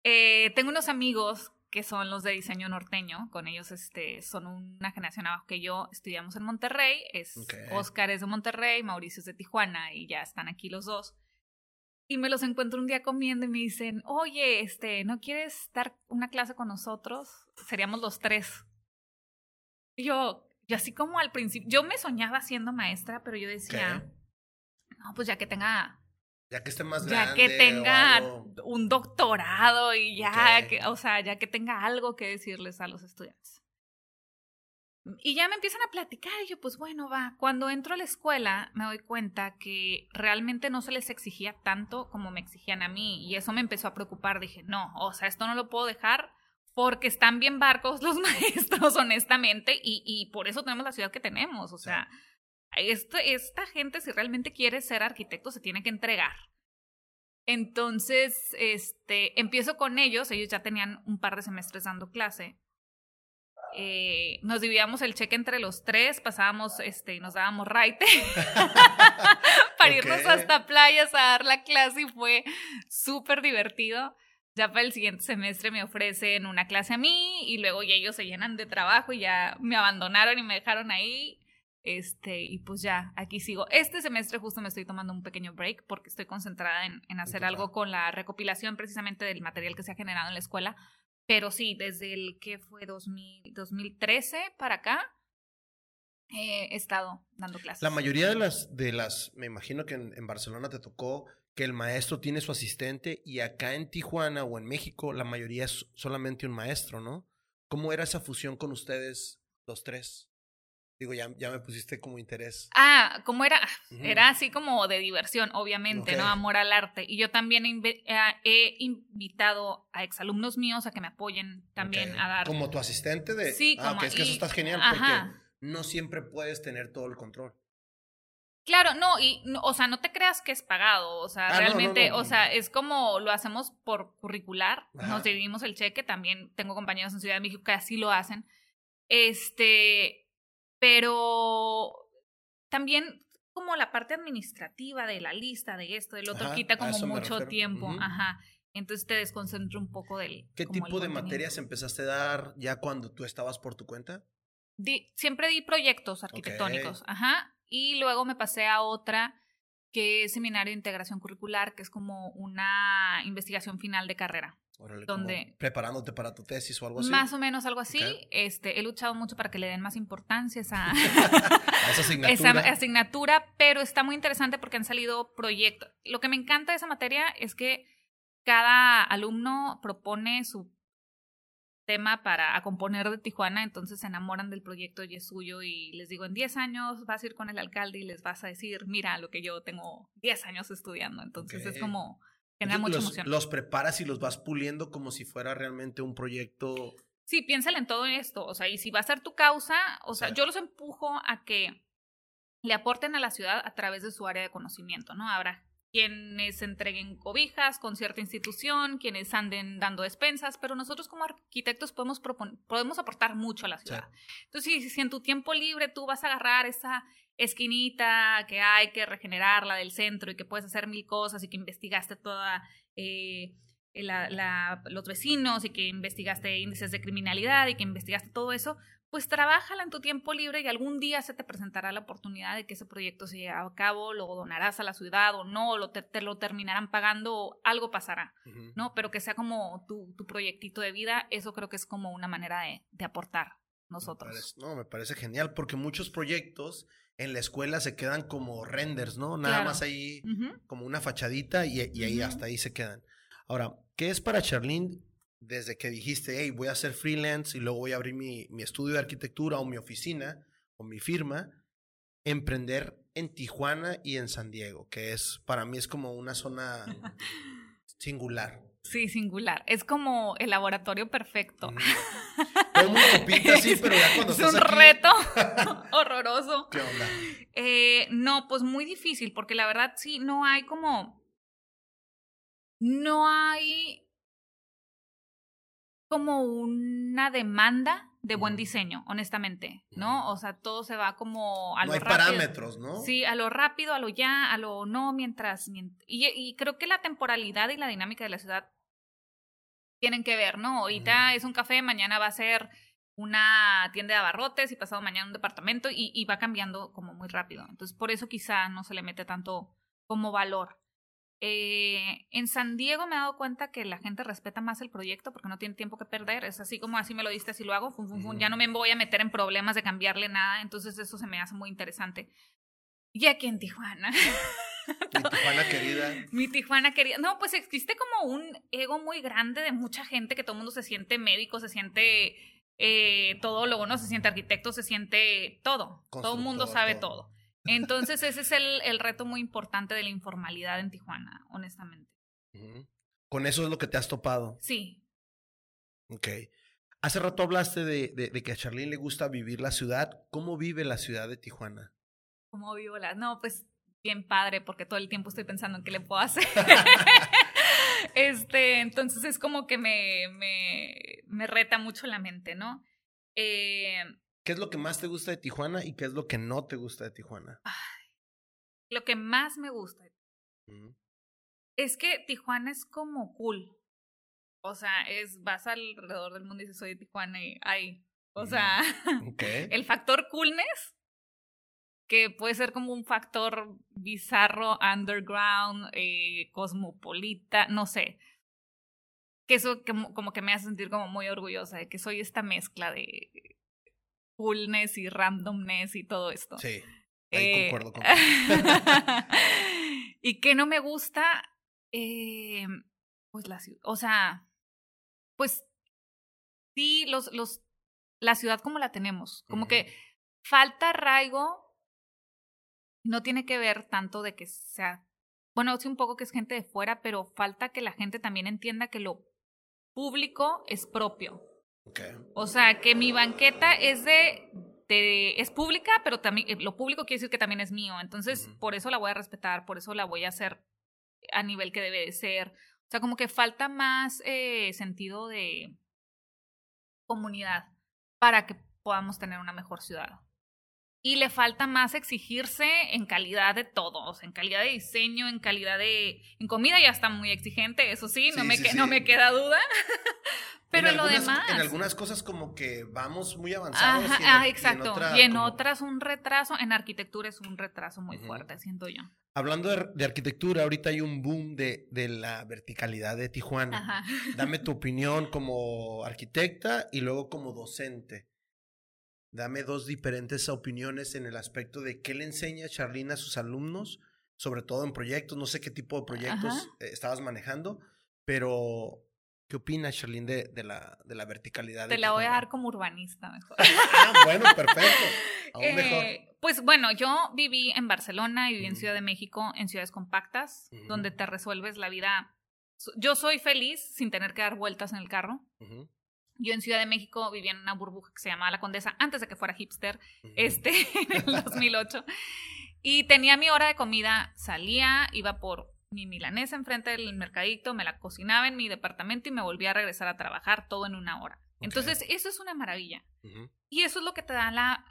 eh, tengo unos amigos que son los de diseño norteño. Con ellos este, son una generación abajo que yo. Estudiamos en Monterrey. Es, Oscar es de Monterrey, Mauricio es de Tijuana y ya están aquí los dos. Y me los encuentro un día comiendo y me dicen, oye, este, ¿no quieres dar una clase con nosotros? Seríamos los tres. Y yo, yo así como al principio, yo me soñaba siendo maestra, pero yo decía, no, pues ya que tenga ya que esté más grande. Ya que tenga un doctorado y ya, que, o sea, ya que tenga algo que decirles a los estudiantes. Y ya me empiezan a platicar y yo, pues bueno, va. Cuando entro a la escuela me doy cuenta que realmente no se les exigía tanto como me exigían a mí y eso me empezó a preocupar. Dije, no, o sea, esto no lo puedo dejar porque están bien barcos los maestros, honestamente, y, y por eso tenemos la ciudad que tenemos. O sea, esta gente, si realmente quiere ser arquitecto, se tiene que entregar. Entonces, este, empiezo con ellos, ellos ya tenían un par de semestres dando clase. Eh, nos dividíamos el cheque entre los tres, pasábamos, este, y nos dábamos raite para irnos hasta playas a dar la clase y fue súper divertido. Ya para el siguiente semestre me ofrecen una clase a mí y luego ya ellos se llenan de trabajo y ya me abandonaron y me dejaron ahí este, y pues ya, aquí sigo. Este semestre justo me estoy tomando un pequeño break porque estoy concentrada en, en hacer algo con la recopilación precisamente del material que se ha generado en la escuela. Pero sí, desde el que fue 2000, 2013 para acá, he estado dando clases. La mayoría de las, de las me imagino que en, en Barcelona te tocó que el maestro tiene su asistente y acá en Tijuana o en México la mayoría es solamente un maestro, ¿no? ¿Cómo era esa fusión con ustedes, los tres? Digo, ya, ya me pusiste como interés. Ah, ¿cómo era? Era así como de diversión, obviamente, ¿no? Amor al arte. Y yo también he, eh, invitado a exalumnos míos a que me apoyen también a dar. Como tu asistente de. Sí, ah, como. es que eso está genial porque no siempre puedes tener todo el control. Claro, no, y, o sea, no te creas que es pagado, o sea, ah, realmente, o sea, es como lo hacemos por curricular, nos dividimos el cheque, también tengo compañeros en Ciudad de México que así lo hacen, este, pero también como la parte administrativa de la lista, de esto, del otro, quita como mucho tiempo. Ajá. Entonces te desconcentra un poco del. ¿Qué tipo de materias empezaste a dar ya cuando tú estabas por tu cuenta? siempre di proyectos arquitectónicos. Ajá. Y luego me pasé a otra que es Seminario de Integración Curricular, que es como una investigación final de carrera donde preparándote para tu tesis o algo así. Más o menos algo así. Este, he luchado mucho para que le den más importancia a esa, asignatura. esa, asignatura, pero está muy interesante porque han salido proyectos. Lo que me encanta de esa materia es que cada alumno propone su tema para componer de Tijuana, entonces se enamoran del proyecto y es suyo y les digo, en 10 años vas a ir con el alcalde y les vas a decir, mira lo que yo tengo 10 años estudiando, entonces es como los, preparas y los vas puliendo como si fuera realmente un proyecto. Sí, piénsale en todo esto. O sea, y si va a ser tu causa, o sea, yo los empujo a que le aporten a la ciudad a través de su área de conocimiento, ¿no? Habrá quienes entreguen cobijas con cierta institución, quienes anden dando despensas, pero nosotros como arquitectos podemos, podemos aportar mucho a la ciudad. Entonces, si, en tu tiempo libre tú vas a agarrar esa esquinita que hay que regenerarla del centro y que puedes hacer mil cosas y que investigaste toda eh, los vecinos y que investigaste índices de criminalidad y que investigaste todo eso, pues trabájala en tu tiempo libre y algún día se te presentará la oportunidad de que ese proyecto se lleve a cabo, lo donarás a la ciudad o no, lo te, lo terminarán pagando, o algo pasará, ¿no? Pero que sea como tu, tu, proyectito de vida, eso creo que es como una manera de, de aportar nosotros. no, me parece genial porque muchos proyectos en la escuela se quedan como renders, ¿no? Nada más ahí como una fachadita y, ahí hasta ahí se quedan. Ahora, ¿qué es para Charlene desde que dijiste, hey, voy a hacer freelance y luego voy a abrir mi, mi estudio de arquitectura o mi oficina o mi firma, emprender en Tijuana y en San Diego, que es, para mí es como una zona singular. Sí, singular. Es como el laboratorio perfecto. Así, pero ya cuando Es un reto horroroso. ¿Qué onda? Eh, no, pues muy difícil, porque la verdad sí, no hay como. No hay como una demanda de buen diseño, honestamente, ¿no? O sea, todo se va como a no lo hay rápido. parámetros, ¿no? Sí, a lo rápido, a lo ya, a lo no, mientras... mient- y, y creo que la temporalidad y la dinámica de la ciudad tienen que ver, ¿no? Ahorita es un café, mañana va a ser una tienda de abarrotes y pasado mañana un departamento y, y va cambiando como muy rápido. Entonces, por eso quizá no se le mete tanto como valor. Eh, en San Diego me he dado cuenta que la gente respeta más el proyecto porque no tiene tiempo que perder. Es así como así me lo diste, así lo hago. fum, fum. Ujú. Ya no me voy a meter en problemas de cambiarle nada. Entonces eso se me hace muy interesante. Y aquí en Tijuana. Mi Tijuana querida. Mi Tijuana querida. No, pues existe como un ego muy grande de mucha gente que todo el mundo se siente médico, se siente eh, todólogo, ¿no? Se siente arquitecto, se siente todo. Todo el mundo sabe todo. todo. Entonces ese es el, el reto muy importante de la informalidad en Tijuana, honestamente. Con eso es lo que te has topado. Sí. Ok. Hace rato hablaste de, de, de que a Charlene le gusta vivir la ciudad. ¿Cómo vive la ciudad de Tijuana? ¿Cómo vivo la? No, pues bien padre, porque todo el tiempo estoy pensando en qué le puedo hacer. este, entonces es como que me, me, me reta mucho la mente, ¿no? Eh, ¿Qué es lo que más te gusta de Tijuana y qué es lo que no te gusta de Tijuana? lo que más me gusta Ujú. es que Tijuana es como cool. O sea, es vas alrededor del mundo y dices soy de Tijuana y ay. O sea, el factor coolness, que puede ser como un factor bizarro, underground, eh, cosmopolita, no sé. Que eso que como que me hace sentir como muy orgullosa de que soy esta mezcla de coolness y randomness y todo esto. Sí. Ahí Eh, concuerdo con y que no me gusta, eh, pues la ciudad, o sea, pues sí, los, los, la ciudad como la tenemos, como que falta arraigo, no tiene que ver tanto de que sea, bueno, sí un poco que es gente de fuera, pero falta que la gente también entienda que lo público es propio. O sea, que mi banqueta es de, de- es pública, pero también eh, lo público quiere decir que también es mío. Entonces, por eso la voy a respetar, por eso la voy a hacer a nivel que debe de ser. O sea, como que falta más eh, sentido de comunidad para que podamos tener una mejor ciudad. Y le falta más exigirse en calidad de todo, o sea, en calidad de diseño, en calidad de... En comida ya está muy exigente, eso sí, no, Sí, me, sí, que- sí. no me queda duda. Pero en lo algunas, demás... En algunas cosas como que vamos muy avanzados. Ajá, y en, ah, y en exacto. otra y en como- otras un retraso, en arquitectura es un retraso muy fuerte, siento yo. Hablando de, de arquitectura, ahorita hay un boom de, de la verticalidad de Tijuana. Ajá. Dame tu opinión como arquitecta y luego como docente. Dame dos diferentes opiniones en el aspecto de qué le enseña Charlene a sus alumnos, sobre todo en proyectos. No sé qué tipo de proyectos Ajá. eh, estabas manejando, pero ¿qué opinas, Charlene, de, de la, de la verticalidad? de Te la voy a dar como urbanista mejor. Ah, bueno, perfecto. Aún mejor. Eh, pues bueno, yo viví en Barcelona y viví en. Ciudad de México, en ciudades compactas, donde te resuelves la vida. Yo soy feliz sin tener que dar vueltas en el carro. Ujú, Yo en Ciudad de México vivía en una burbuja que se llamaba La Condesa antes de que fuera hipster. ujú. este, en el 2008. Y tenía mi hora de comida, salía, iba por mi milanesa enfrente del mercadito, me la cocinaba en mi departamento y me volvía a regresar a trabajar todo en una hora. Entonces, eso es una maravilla. Y eso es lo que te da la,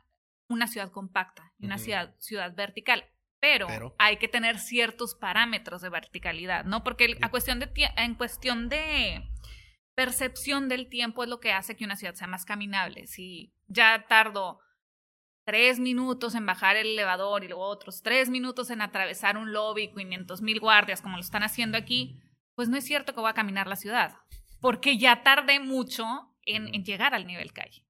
una ciudad compacta y una ciudad, ciudad vertical. Pero, Pero. hay que tener ciertos parámetros de verticalidad, ¿no? Porque el- a cuestión de en cuestión de percepción del tiempo es lo que hace que una ciudad sea más caminable. Si ya tardo tres minutos en bajar el elevador y luego otros tres minutos en atravesar un lobby, 500 mil guardias, como lo están haciendo aquí, pues no es cierto que voy a caminar la ciudad, porque ya tardé mucho en, en llegar al nivel calle.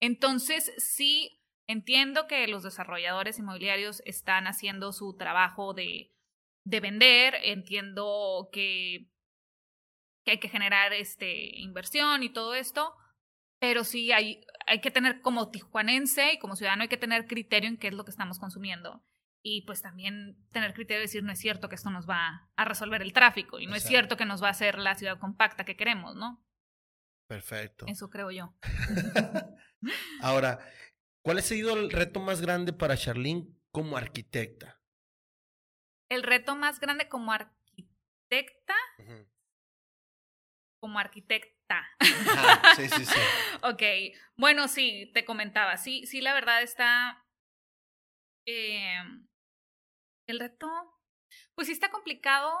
Entonces, sí, entiendo que los desarrolladores inmobiliarios están haciendo su trabajo de, de vender, entiendo que, que hay que generar este, inversión y todo esto, pero sí hay, hay que tener como tijuanense y como ciudadano hay que tener criterio en qué es lo que estamos consumiendo. Y pues también tener criterio de decir, no es cierto que esto nos va a resolver el tráfico y no es cierto que nos va a hacer la ciudad compacta que queremos, ¿no? Perfecto. Eso creo yo. Ahora, ¿cuál ha sido el reto más grande para Charlene como arquitecta? El reto más grande como arquitecta. Como arquitecta. sí, sí, sí. ok. Bueno, sí, te comentaba. Sí, sí, la verdad está. Eh, el reto. Pues sí está complicado.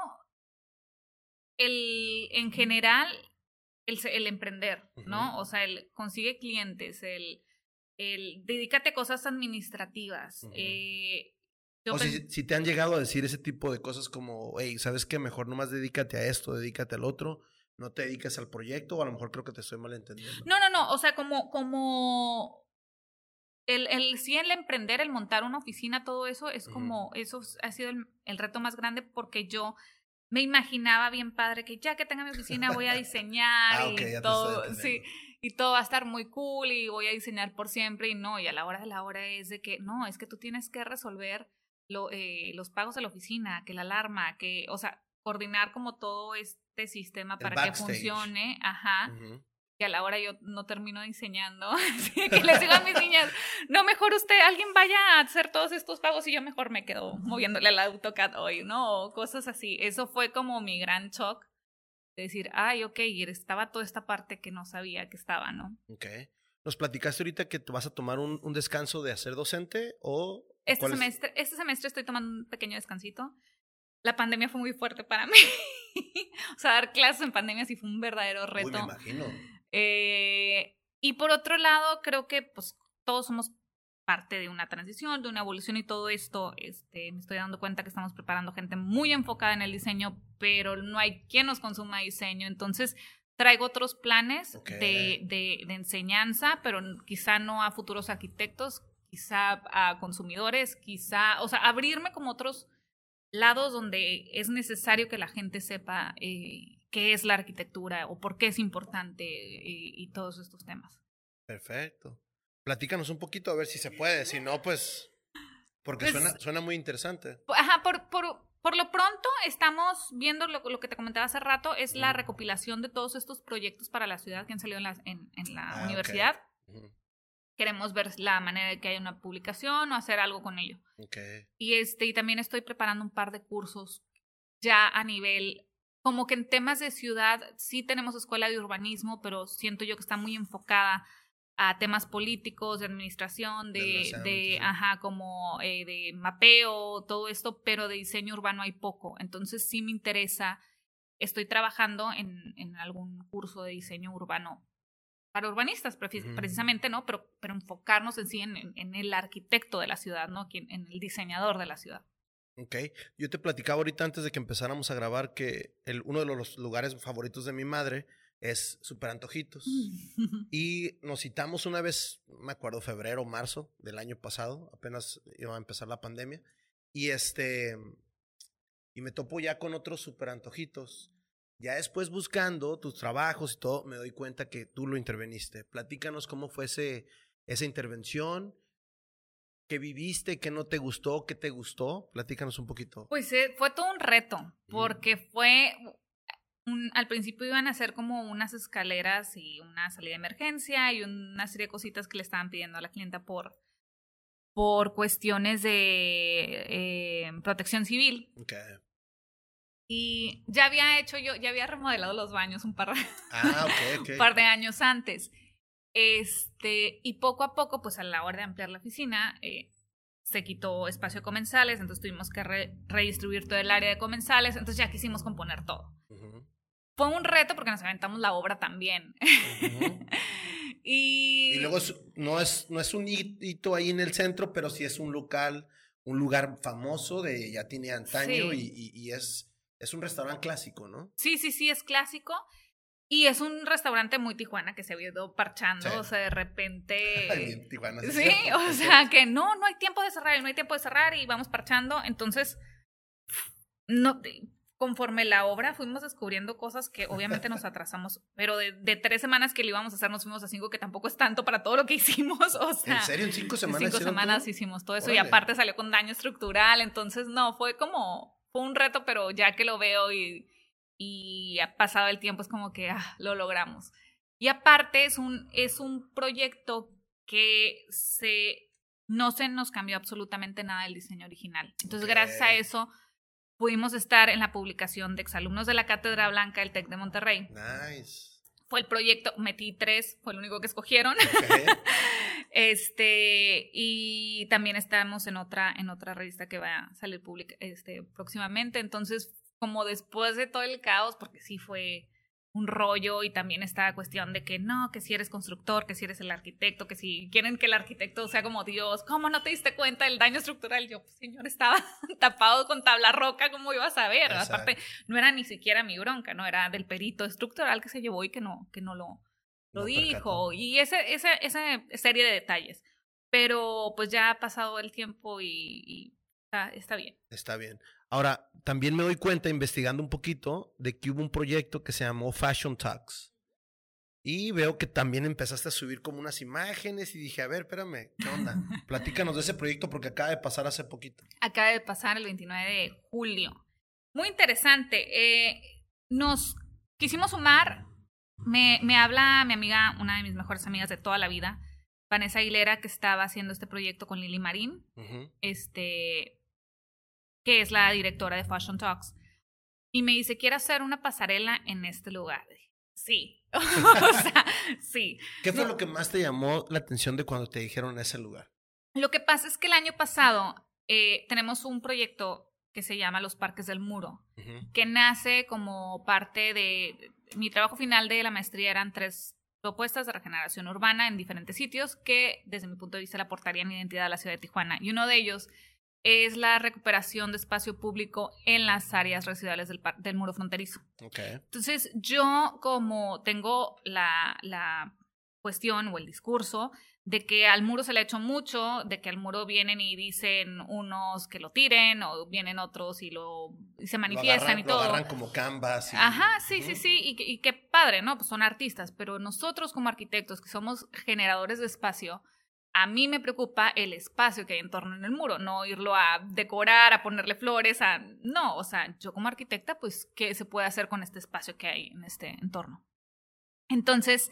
El, en general, el, el emprender, ¿no? O sea, el consigue clientes, el, el dedícate a cosas administrativas. eh, o si, si, te han llegado a decir ese tipo de cosas como, hey, ¿sabes qué? Mejor nomás dedícate a esto, dedícate al otro, no te dedicas al proyecto, o a lo mejor creo que te estoy malentendiendo. No, no, no, o sea, como, como el, el sí, el emprender, el montar una oficina, todo eso, es como, eso ha sido el, el, reto más grande porque yo me imaginaba bien padre que ya que tenga mi oficina voy a diseñar ah, y todo, sí, y todo va a estar muy cool y voy a diseñar por siempre y no, y a la hora de la hora es de que no, es que tú tienes que resolver lo, eh, los pagos de la oficina, que la alarma, que, o sea, coordinar como todo este sistema para que funcione, ajá. Que a la hora yo no termino diseñando, que les digo a mis niñas, no, mejor usted, alguien vaya a hacer todos estos pagos y yo mejor me quedo moviéndole al AutoCAD hoy, ¿no? O cosas así. Eso fue como mi gran shock de decir, ay, ok, estaba toda esta parte que no sabía que estaba, ¿no? Ok. ¿Nos platicaste ahorita que te vas a tomar un, un descanso de hacer docente o este semestre, este semestre estoy tomando un pequeño descansito. La pandemia fue muy fuerte para mí. o sea, dar clases en pandemia sí fue un verdadero reto. me imagino. Eh, y por otro lado, creo que pues todos somos parte de una transición, de una evolución y todo esto, este, me estoy dando cuenta que estamos preparando gente muy enfocada en el diseño, pero no hay quien nos consuma diseño. Entonces, traigo otros planes de, de, de, enseñanza, pero quizá no a futuros arquitectos, quizá a consumidores, quizá, o sea, abrirme como otros lados donde es necesario que la gente sepa eh, qué es la arquitectura o por qué es importante eh, y, todos estos temas. Perfecto. Platícanos un poquito a ver si se puede, si no, pues, porque pues suena, suena muy interesante. Ajá, por, por, por lo pronto estamos viendo lo, lo, que te comentaba hace rato, es la recopilación de todos estos proyectos para la ciudad que han salido en la, en, en la ah, universidad queremos ver la manera de que haya una publicación o hacer algo con ello. Okay. Y este, y también estoy preparando un par de cursos ya a nivel, como que en temas de ciudad, sí tenemos escuela de urbanismo, pero siento yo que está muy enfocada a temas políticos, de administración, de, de ajá, como eh, de mapeo, todo esto, pero de diseño urbano hay poco. Entonces sí me interesa, estoy trabajando en, en algún curso de diseño urbano para urbanistas precisamente, ¿no? Pero, pero enfocarnos en sí en, el arquitecto de la ciudad, ¿no? En, el diseñador de la ciudad. Ok, yo te platicaba ahorita antes de que empezáramos a grabar que el, uno de los lugares favoritos de mi madre es Super Antojitos. y nos citamos una vez, me acuerdo, febrero o marzo del año pasado, apenas iba a empezar la pandemia. Y este, y me topo ya con otros Super Antojitos ya después buscando tus trabajos y todo, me doy cuenta que tú lo interveniste. Platícanos cómo fue ese, esa intervención, qué viviste, qué no te gustó, qué te gustó. Platícanos un poquito. Pues eh, fue todo un reto, porque fue, al principio iban a ser como unas escaleras y una salida de emergencia y una serie de cositas que le estaban pidiendo a la clienta por, por cuestiones de eh, protección civil. Okay. Y ya había hecho yo, ya había remodelado los baños un par, ah, par de años antes. Este, y poco a poco, pues a la hora de ampliar la oficina, eh, se quitó espacio de comensales, entonces tuvimos que redistribuir todo el área de comensales, entonces ya quisimos componer todo. Fue un reto porque nos aventamos la obra también. y... y... luego no, es, no es un hito ahí en el centro, pero sí es un local, un lugar famoso de ya tiene antaño y, y es es un restaurante clásico, ¿no? Sí, sí, sí, es clásico. Y es un restaurante muy Tijuana que se ha ido parchando, o sea, de repente... Tijuana, sí, o sea, que no, no hay tiempo de cerrar, no hay tiempo de cerrar y vamos parchando. Entonces, no, conforme la obra fuimos descubriendo cosas que obviamente nos atrasamos, pero de, de, tres semanas que le íbamos a hacer nos fuimos a cinco, que tampoco es tanto para todo lo que hicimos, o sea... ¿En serio? ¿En cinco semanas? En cinco semanas hicimos todo eso y aparte salió con daño estructural, entonces no, fue como fue un reto, pero ya que lo veo y, y ha pasado el tiempo, es como que ah, lo logramos. Y aparte es un, es un proyecto que se, no se nos cambió absolutamente nada del diseño original. Entonces, gracias a eso, pudimos estar en la publicación de exalumnos de la Cátedra Blanca del TEC de Monterrey. Nice. Fue el proyecto, metí tres, fue el único que escogieron. este, y también estamos en otra, en otra revista que va a salir pública este, próximamente. Entonces, como después de todo el caos, porque sí fue un rollo y también esta cuestión de que no, que si eres constructor, que si eres el arquitecto, que si quieren que el arquitecto sea como Dios, ¿cómo no te diste cuenta del daño estructural? Yo, pues, señor, estaba tapado con tabla roca, ¿cómo iba a saber? Aparte, no era ni siquiera mi bronca, ¿no? Era del perito estructural que se llevó y que no, que no lo, lo dijo. Y ese, ese, esa serie de detalles. Pero pues ya ha pasado el tiempo y, está, está bien. Está bien. Ahora, también me doy cuenta, investigando un poquito, de que hubo un proyecto que se llamó Fashion Talks. Y veo que también empezaste a subir como unas imágenes y dije, a ver, espérame, ¿qué onda? Platícanos de ese proyecto porque acaba de pasar hace poquito. Acaba de pasar el 29 de julio. Muy interesante. Eh, nos quisimos sumar, me, me habla mi amiga, una de mis mejores amigas de toda la vida, Vanessa Aguilera, que estaba haciendo este proyecto con Lili Marín. Este, que es la directora de Fashion Talks, y me dice, quiero hacer una pasarela en este lugar. Sí, o sea, sí. ¿Qué fue lo que más te llamó la atención de cuando te dijeron ese lugar? Lo que pasa es que el año pasado eh, tenemos un proyecto que se llama Los Parques del Muro, que nace como parte de mi trabajo final de la maestría eran tres propuestas de regeneración urbana en diferentes sitios que desde mi punto de vista le aportarían identidad a la ciudad de Tijuana. Y uno de ellos es la recuperación de espacio público en las áreas residuales del, del muro fronterizo. Entonces, yo como tengo la, la cuestión o el discurso de que al muro se le ha hecho mucho, de que al muro vienen y dicen unos que lo tiren o vienen otros y lo se manifiestan y todo. Lo agarran como canvas. Ajá, sí, sí, sí, y, y qué padre, ¿no? Pues son artistas, pero nosotros como arquitectos que somos generadores de espacio, a mí me preocupa el espacio que hay en torno en el muro, no irlo a decorar, a ponerle flores, a... No, o sea, yo como arquitecta, pues, ¿qué se puede hacer con este espacio que hay en este entorno? Entonces,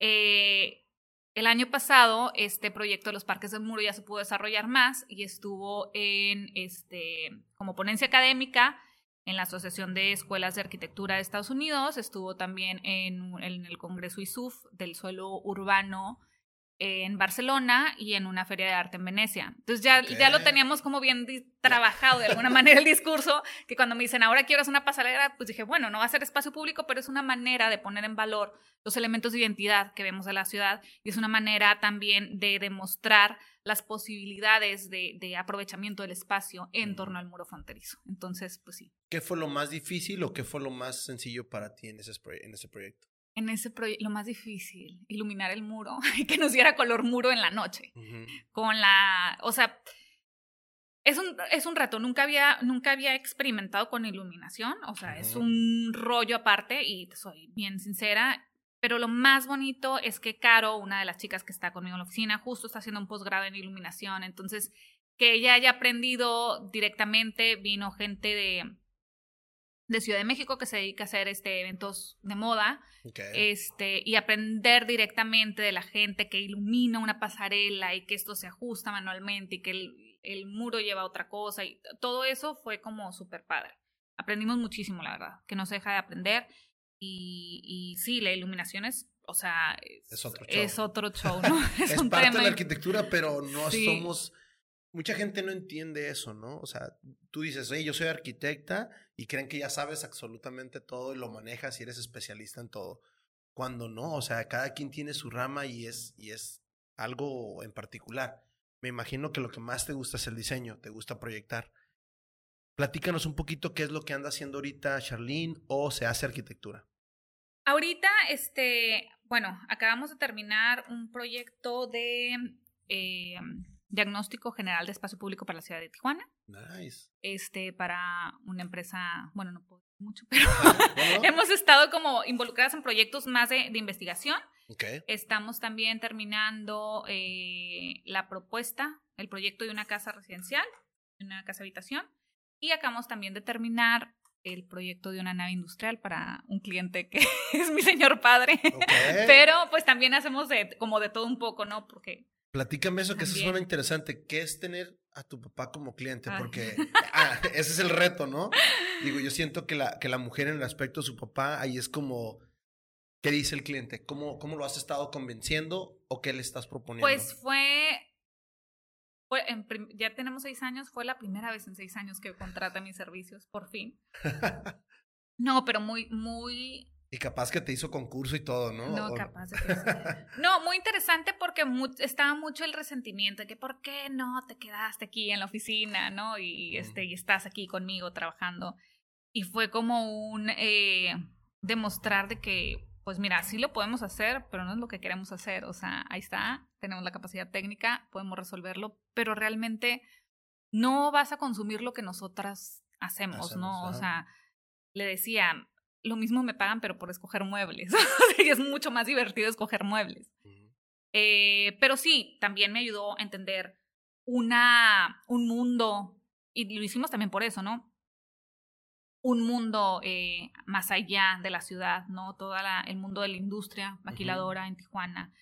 eh, el año pasado, este proyecto de los parques del muro ya se pudo desarrollar más y estuvo en, este, como ponencia académica en la Asociación de Escuelas de Arquitectura de Estados Unidos, estuvo también en, en el Congreso ISUF del suelo urbano en Barcelona y en una feria de arte en Venecia. Entonces ya, ya lo teníamos como bien trabajado de alguna manera el discurso, que cuando me dicen, ahora quiero hacer una pasarela, pues dije, bueno, no va a ser espacio público, pero es una manera de poner en valor los elementos de identidad que vemos de la ciudad y es una manera también de demostrar las posibilidades de, de aprovechamiento del espacio en torno al muro fronterizo. Entonces, pues sí. ¿Qué fue lo más difícil o qué fue lo más sencillo para ti en ese, en ese proyecto? En ese proyecto, lo más difícil, iluminar el muro y que nos diera color muro en la noche. Con la, o sea, es un, es un reto, nunca había, nunca había experimentado con iluminación, o sea, es un rollo aparte y soy bien sincera, pero lo más bonito es que Caro, una de las chicas que está conmigo en la oficina, justo está haciendo un posgrado en iluminación, entonces que ella haya aprendido directamente, vino gente de de Ciudad de México que se dedica a hacer este, eventos de moda este, y aprender directamente de la gente que ilumina una pasarela y que esto se ajusta manualmente y que el, el muro lleva otra cosa y todo eso fue como súper padre. Aprendimos muchísimo, la verdad, que no se deja de aprender y, y sí, la iluminación es, o sea, es, otro show, es otro show ¿no? es, parte de la arquitectura, pero no somos mucha gente no entiende eso, ¿no? O sea, tú dices, oye, yo soy arquitecta y creen que ya sabes absolutamente todo y lo manejas y eres especialista en todo. Cuando no, o sea, cada quien tiene su rama y es, y es algo en particular. Me imagino que lo que más te gusta es el diseño, te gusta proyectar. Platícanos un poquito qué es lo que anda haciendo ahorita Charlene o se hace arquitectura. Ahorita, este, bueno, acabamos de terminar un proyecto de eh, diagnóstico general de espacio público para la ciudad de Tijuana. Nice. Este, para una empresa, bueno, no puedo decir mucho, pero hemos estado como involucradas en proyectos más de, investigación. Okay. Estamos también terminando eh, la propuesta, el proyecto de una casa residencial, una casa habitación. Y acabamos también de terminar el proyecto de una nave industrial para un cliente que es mi señor padre. Pero pues también hacemos de, como de todo un poco, ¿no? Porque... Platícame eso, que eso suena interesante. ¿Qué es tener a tu papá como cliente? Porque ah, ese es el reto, ¿no? Digo, yo siento que la, que la mujer en el aspecto de su papá, ahí es como, ¿qué dice el cliente? ¿Cómo, cómo lo has estado convenciendo o qué le estás proponiendo? Pues fue fue ya tenemos seis años, fue la primera vez en seis años que contrata mis servicios, por fin. no, pero muy, muy... Y capaz que te hizo concurso y todo, ¿no? No, capaz de que No, muy interesante porque estaba mucho el resentimiento de que ¿por qué no te quedaste aquí en la oficina, no? Y, este, y estás aquí conmigo trabajando. Y fue como un eh, demostrar de que pues mira, sí lo podemos hacer, pero no es lo que queremos hacer. O sea, ahí está, tenemos la capacidad técnica, podemos resolverlo, pero realmente no vas a consumir lo que nosotras hacemos, ¿no? O sea, le decía, lo mismo me pagan, pero por escoger muebles. y es mucho más divertido escoger muebles. eh, pero sí, también me ayudó a entender una, un mundo, y lo hicimos también por eso, ¿no? un mundo eh, más allá de la ciudad, ¿no? Todo el mundo de la industria maquiladora en Tijuana.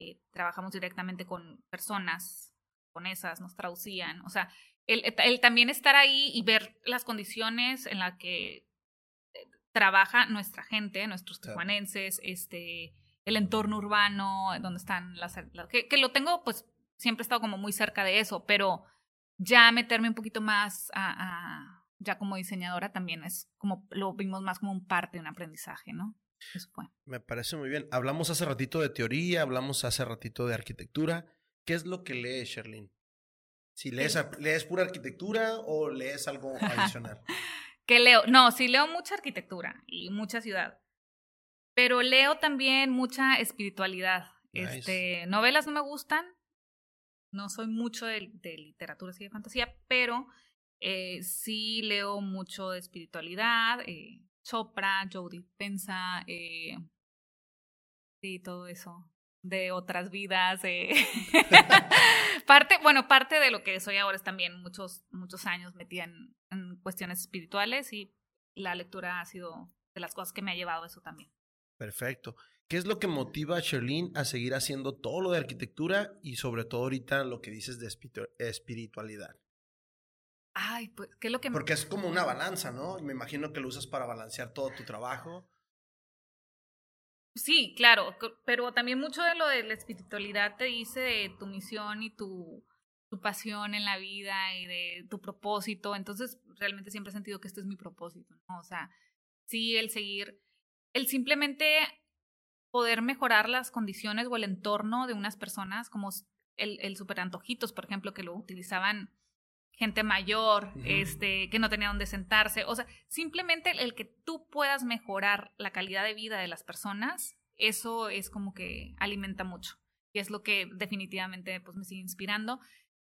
Eh, trabajamos directamente con personas con esas, nos traducían. O sea, el, el, también estar ahí y ver las condiciones en las que trabaja nuestra gente, nuestros tijuanenses, este, el entorno urbano, donde están las... que, que, lo tengo, pues, siempre he estado como muy cerca de eso, pero ya meterme un poquito más a ya como diseñadora también es como lo vimos más como un parte de un aprendizaje, ¿no? Eso fue. Me parece muy bien. Hablamos hace ratito de teoría, hablamos hace ratito de arquitectura. ¿Qué es lo que lees, Sherlyn? Si lees, lees pura arquitectura o lees algo adicional. ¿Qué leo? No, sí leo mucha arquitectura y mucha ciudad. Pero leo también mucha espiritualidad. Este, novelas no me gustan. No soy mucho de, de literatura así de fantasía, pero eh, sí leo mucho de espiritualidad, eh, Chopra, Joe Dispensa, eh, sí, todo eso de otras vidas. Eh. parte, bueno, parte de lo que soy ahora es también muchos, muchos años metida en, en, cuestiones espirituales y la lectura ha sido de las cosas que me ha llevado a eso también. Perfecto. ¿Qué es lo que motiva a Sherlyn a seguir haciendo todo lo de arquitectura y sobre todo ahorita lo que dices de espiritualidad? Ay, pues, ¿qué es lo que Porque es como una balanza, ¿no? Me imagino que lo usas para balancear todo tu trabajo. Sí, claro, pero también mucho de lo de la espiritualidad te dice de tu misión y tu, tu pasión en la vida y de tu propósito. Entonces, realmente siempre he sentido que este es mi propósito, ¿no? O sea, sí, el seguir, el simplemente poder mejorar las condiciones o el entorno de unas personas, como el, el super antojitos, por ejemplo, que lo utilizaban gente mayor, este, que no tenía dónde sentarse. O sea, simplemente el que tú puedas mejorar la calidad de vida de las personas, eso es como que alimenta mucho. Y es lo que definitivamente pues, me sigue inspirando.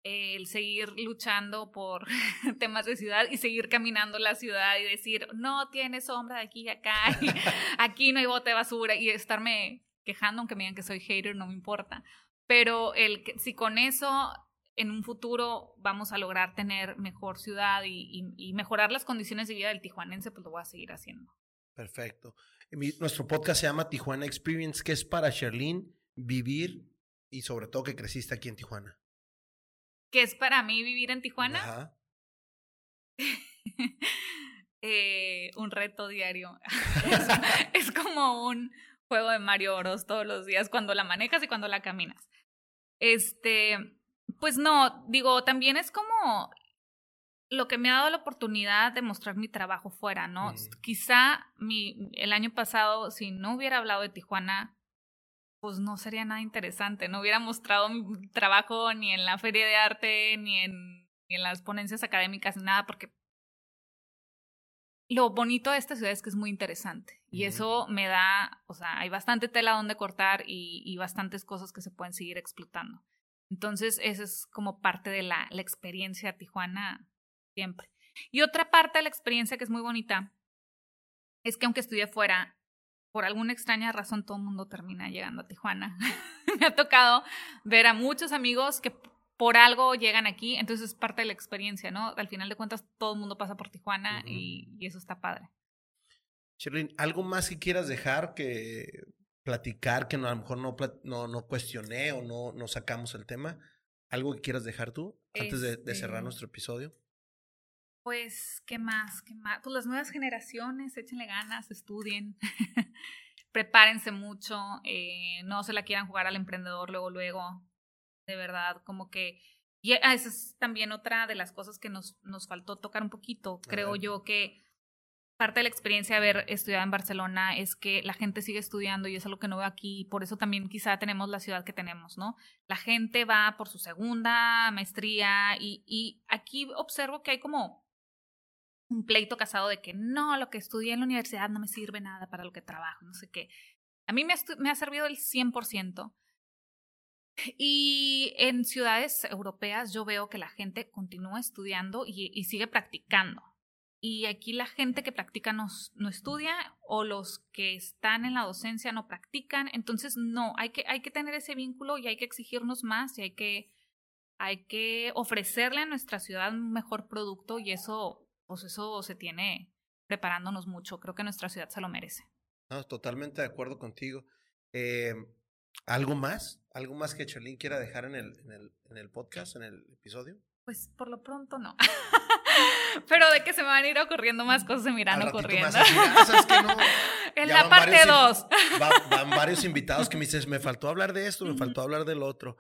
el seguir luchando por temas de ciudad y seguir caminando la ciudad y decir, no tiene sombra de aquí y acá, aquí no hay bote de basura y estarme quejando, aunque me digan que soy hater, no me importa. Pero el si con eso en un futuro vamos a lograr tener mejor ciudad y, mejorar las condiciones de vida del tijuanense, pues lo voy a seguir haciendo. Perfecto. nuestro podcast se llama Tijuana Experience, que es para Sherlyn vivir y sobre todo que creciste aquí en Tijuana. ¿Qué es para mí vivir en Tijuana? Ajá. Eh, un reto diario. es, es como un juego de Mario Bros todos los días cuando la manejas y cuando la caminas. Este, pues no, digo, también es como lo que me ha dado la oportunidad de mostrar mi trabajo fuera, ¿no? Quizá mi, el año pasado, si no hubiera hablado de Tijuana, pues no sería nada interesante, no hubiera mostrado mi trabajo ni en la feria de arte, ni en, ni en las ponencias académicas, ni nada, porque lo bonito de esta ciudad es que es muy interesante y eso me da, o sea, hay bastante tela donde cortar y, y bastantes cosas que se pueden seguir explotando. Entonces, esa es como parte de la, la experiencia Tijuana siempre. Y otra parte de la experiencia que es muy bonita es que aunque estudié fuera, por alguna extraña razón todo el mundo termina llegando a Tijuana. Me ha tocado ver a muchos amigos que por algo llegan aquí, entonces es parte de la experiencia, ¿no? Al final de cuentas, todo el mundo pasa por Tijuana y, eso está padre. Sherlyn, ¿algo más que quieras dejar que platicar que a lo mejor no, no, no cuestioné o no, no sacamos el tema? ¿Algo que quieras dejar tú antes de, de, cerrar este nuestro episodio? Pues, ¿qué más? ¿Qué más? Pues las nuevas generaciones, échenle ganas, estudien, prepárense mucho, eh, no se la quieran jugar al emprendedor luego, luego de verdad, como que... Y esa es también otra de las cosas que nos, nos faltó tocar un poquito. Creo yo que parte de la experiencia de haber estudiado en Barcelona es que la gente sigue estudiando y es algo que no veo aquí. Por eso también quizá tenemos la ciudad que tenemos, ¿no? La gente va por su segunda maestría y, y aquí observo que hay como un pleito casado de que no, lo que estudié en la universidad no me sirve nada para lo que trabajo, no sé qué. A mí me, me ha servido el 100%. Y en ciudades europeas yo veo que la gente continúa estudiando y, sigue practicando. Y aquí la gente que practica no, no, estudia o los que están en la docencia no practican. Entonces, no, hay que, hay que tener ese vínculo y hay que exigirnos más y hay que, hay que ofrecerle a nuestra ciudad un mejor producto y eso, pues eso se tiene preparándonos mucho. Creo que nuestra ciudad se lo merece. No, totalmente de acuerdo contigo. Eh, ¿Algo más? ¿Algo más que Charlene quiera dejar en el, en, el, en el podcast, en el episodio? Pues por lo pronto no. Pero de que se me van a ir ocurriendo más cosas se me irán ocurriendo. en la parte 2. van varios invitados que me dicen, me faltó hablar de esto, me faltó hablar del otro.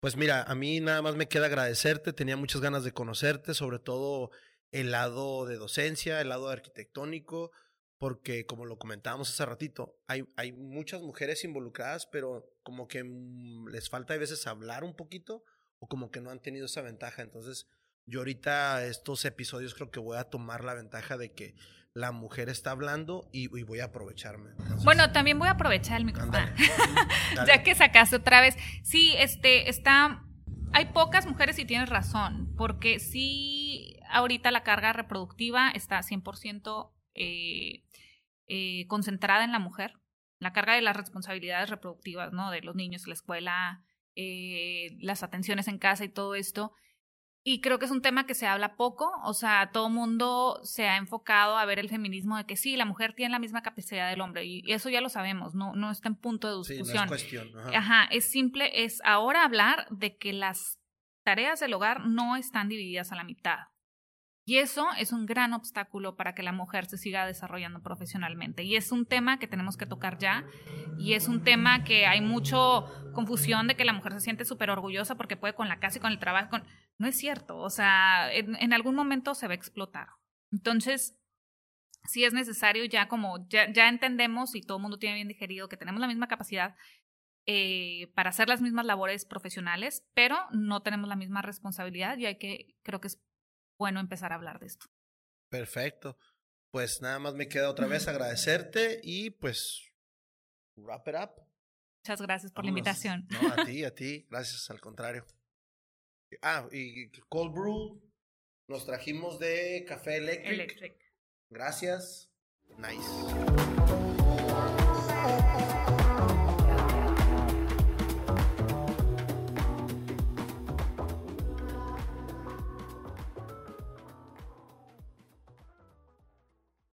Pues mira, a mí nada más me queda agradecerte, tenía muchas ganas de conocerte, sobre todo el lado de docencia, el lado arquitectónico, porque como lo comentábamos hace ratito, hay, hay muchas mujeres involucradas, pero como que mm, les falta a veces hablar un poquito o como que no han tenido esa ventaja. Entonces, yo ahorita estos episodios creo que voy a tomar la ventaja de que la mujer está hablando y, voy a aprovecharme. bueno, también voy a aprovechar el micrófono. ya que sacaste otra vez. Sí, este, está... Hay pocas mujeres y tienes razón, porque sí, ahorita la carga reproductiva está 100% eh, eh, concentrada en la mujer, la carga de las responsabilidades reproductivas, ¿no? De los niños, la escuela, eh, las atenciones en casa y todo esto. Y creo que es un tema que se habla poco, o sea, todo mundo se ha enfocado a ver el feminismo de que sí, la mujer tiene la misma capacidad del hombre y eso ya lo sabemos, no, no está en punto de discusión. Sí, es cuestión. Ajá, es simple, es ahora hablar de que las tareas del hogar no están divididas a la mitad. Y eso es un gran obstáculo para que la mujer se siga desarrollando profesionalmente. Y es un tema que tenemos que tocar ya. Y es un tema que hay mucho confusión de que la mujer se siente súper orgullosa porque puede con la casa y con el trabajo. No es cierto. O sea, en, algún momento se va a explotar. Entonces, sí es necesario ya como ya, entendemos y todo el mundo tiene bien digerido que tenemos la misma capacidad eh, para hacer las mismas labores profesionales, pero no tenemos la misma responsabilidad y hay que, creo que es bueno empezar a hablar de esto. Perfecto. Pues nada más me queda otra vez agradecerte y pues wrap it up. Muchas gracias por la invitación. No, a ti, a ti. Gracias, al contrario. Ah, y Cold Brew nos trajimos de Café Electric. Electric. Gracias. Nice.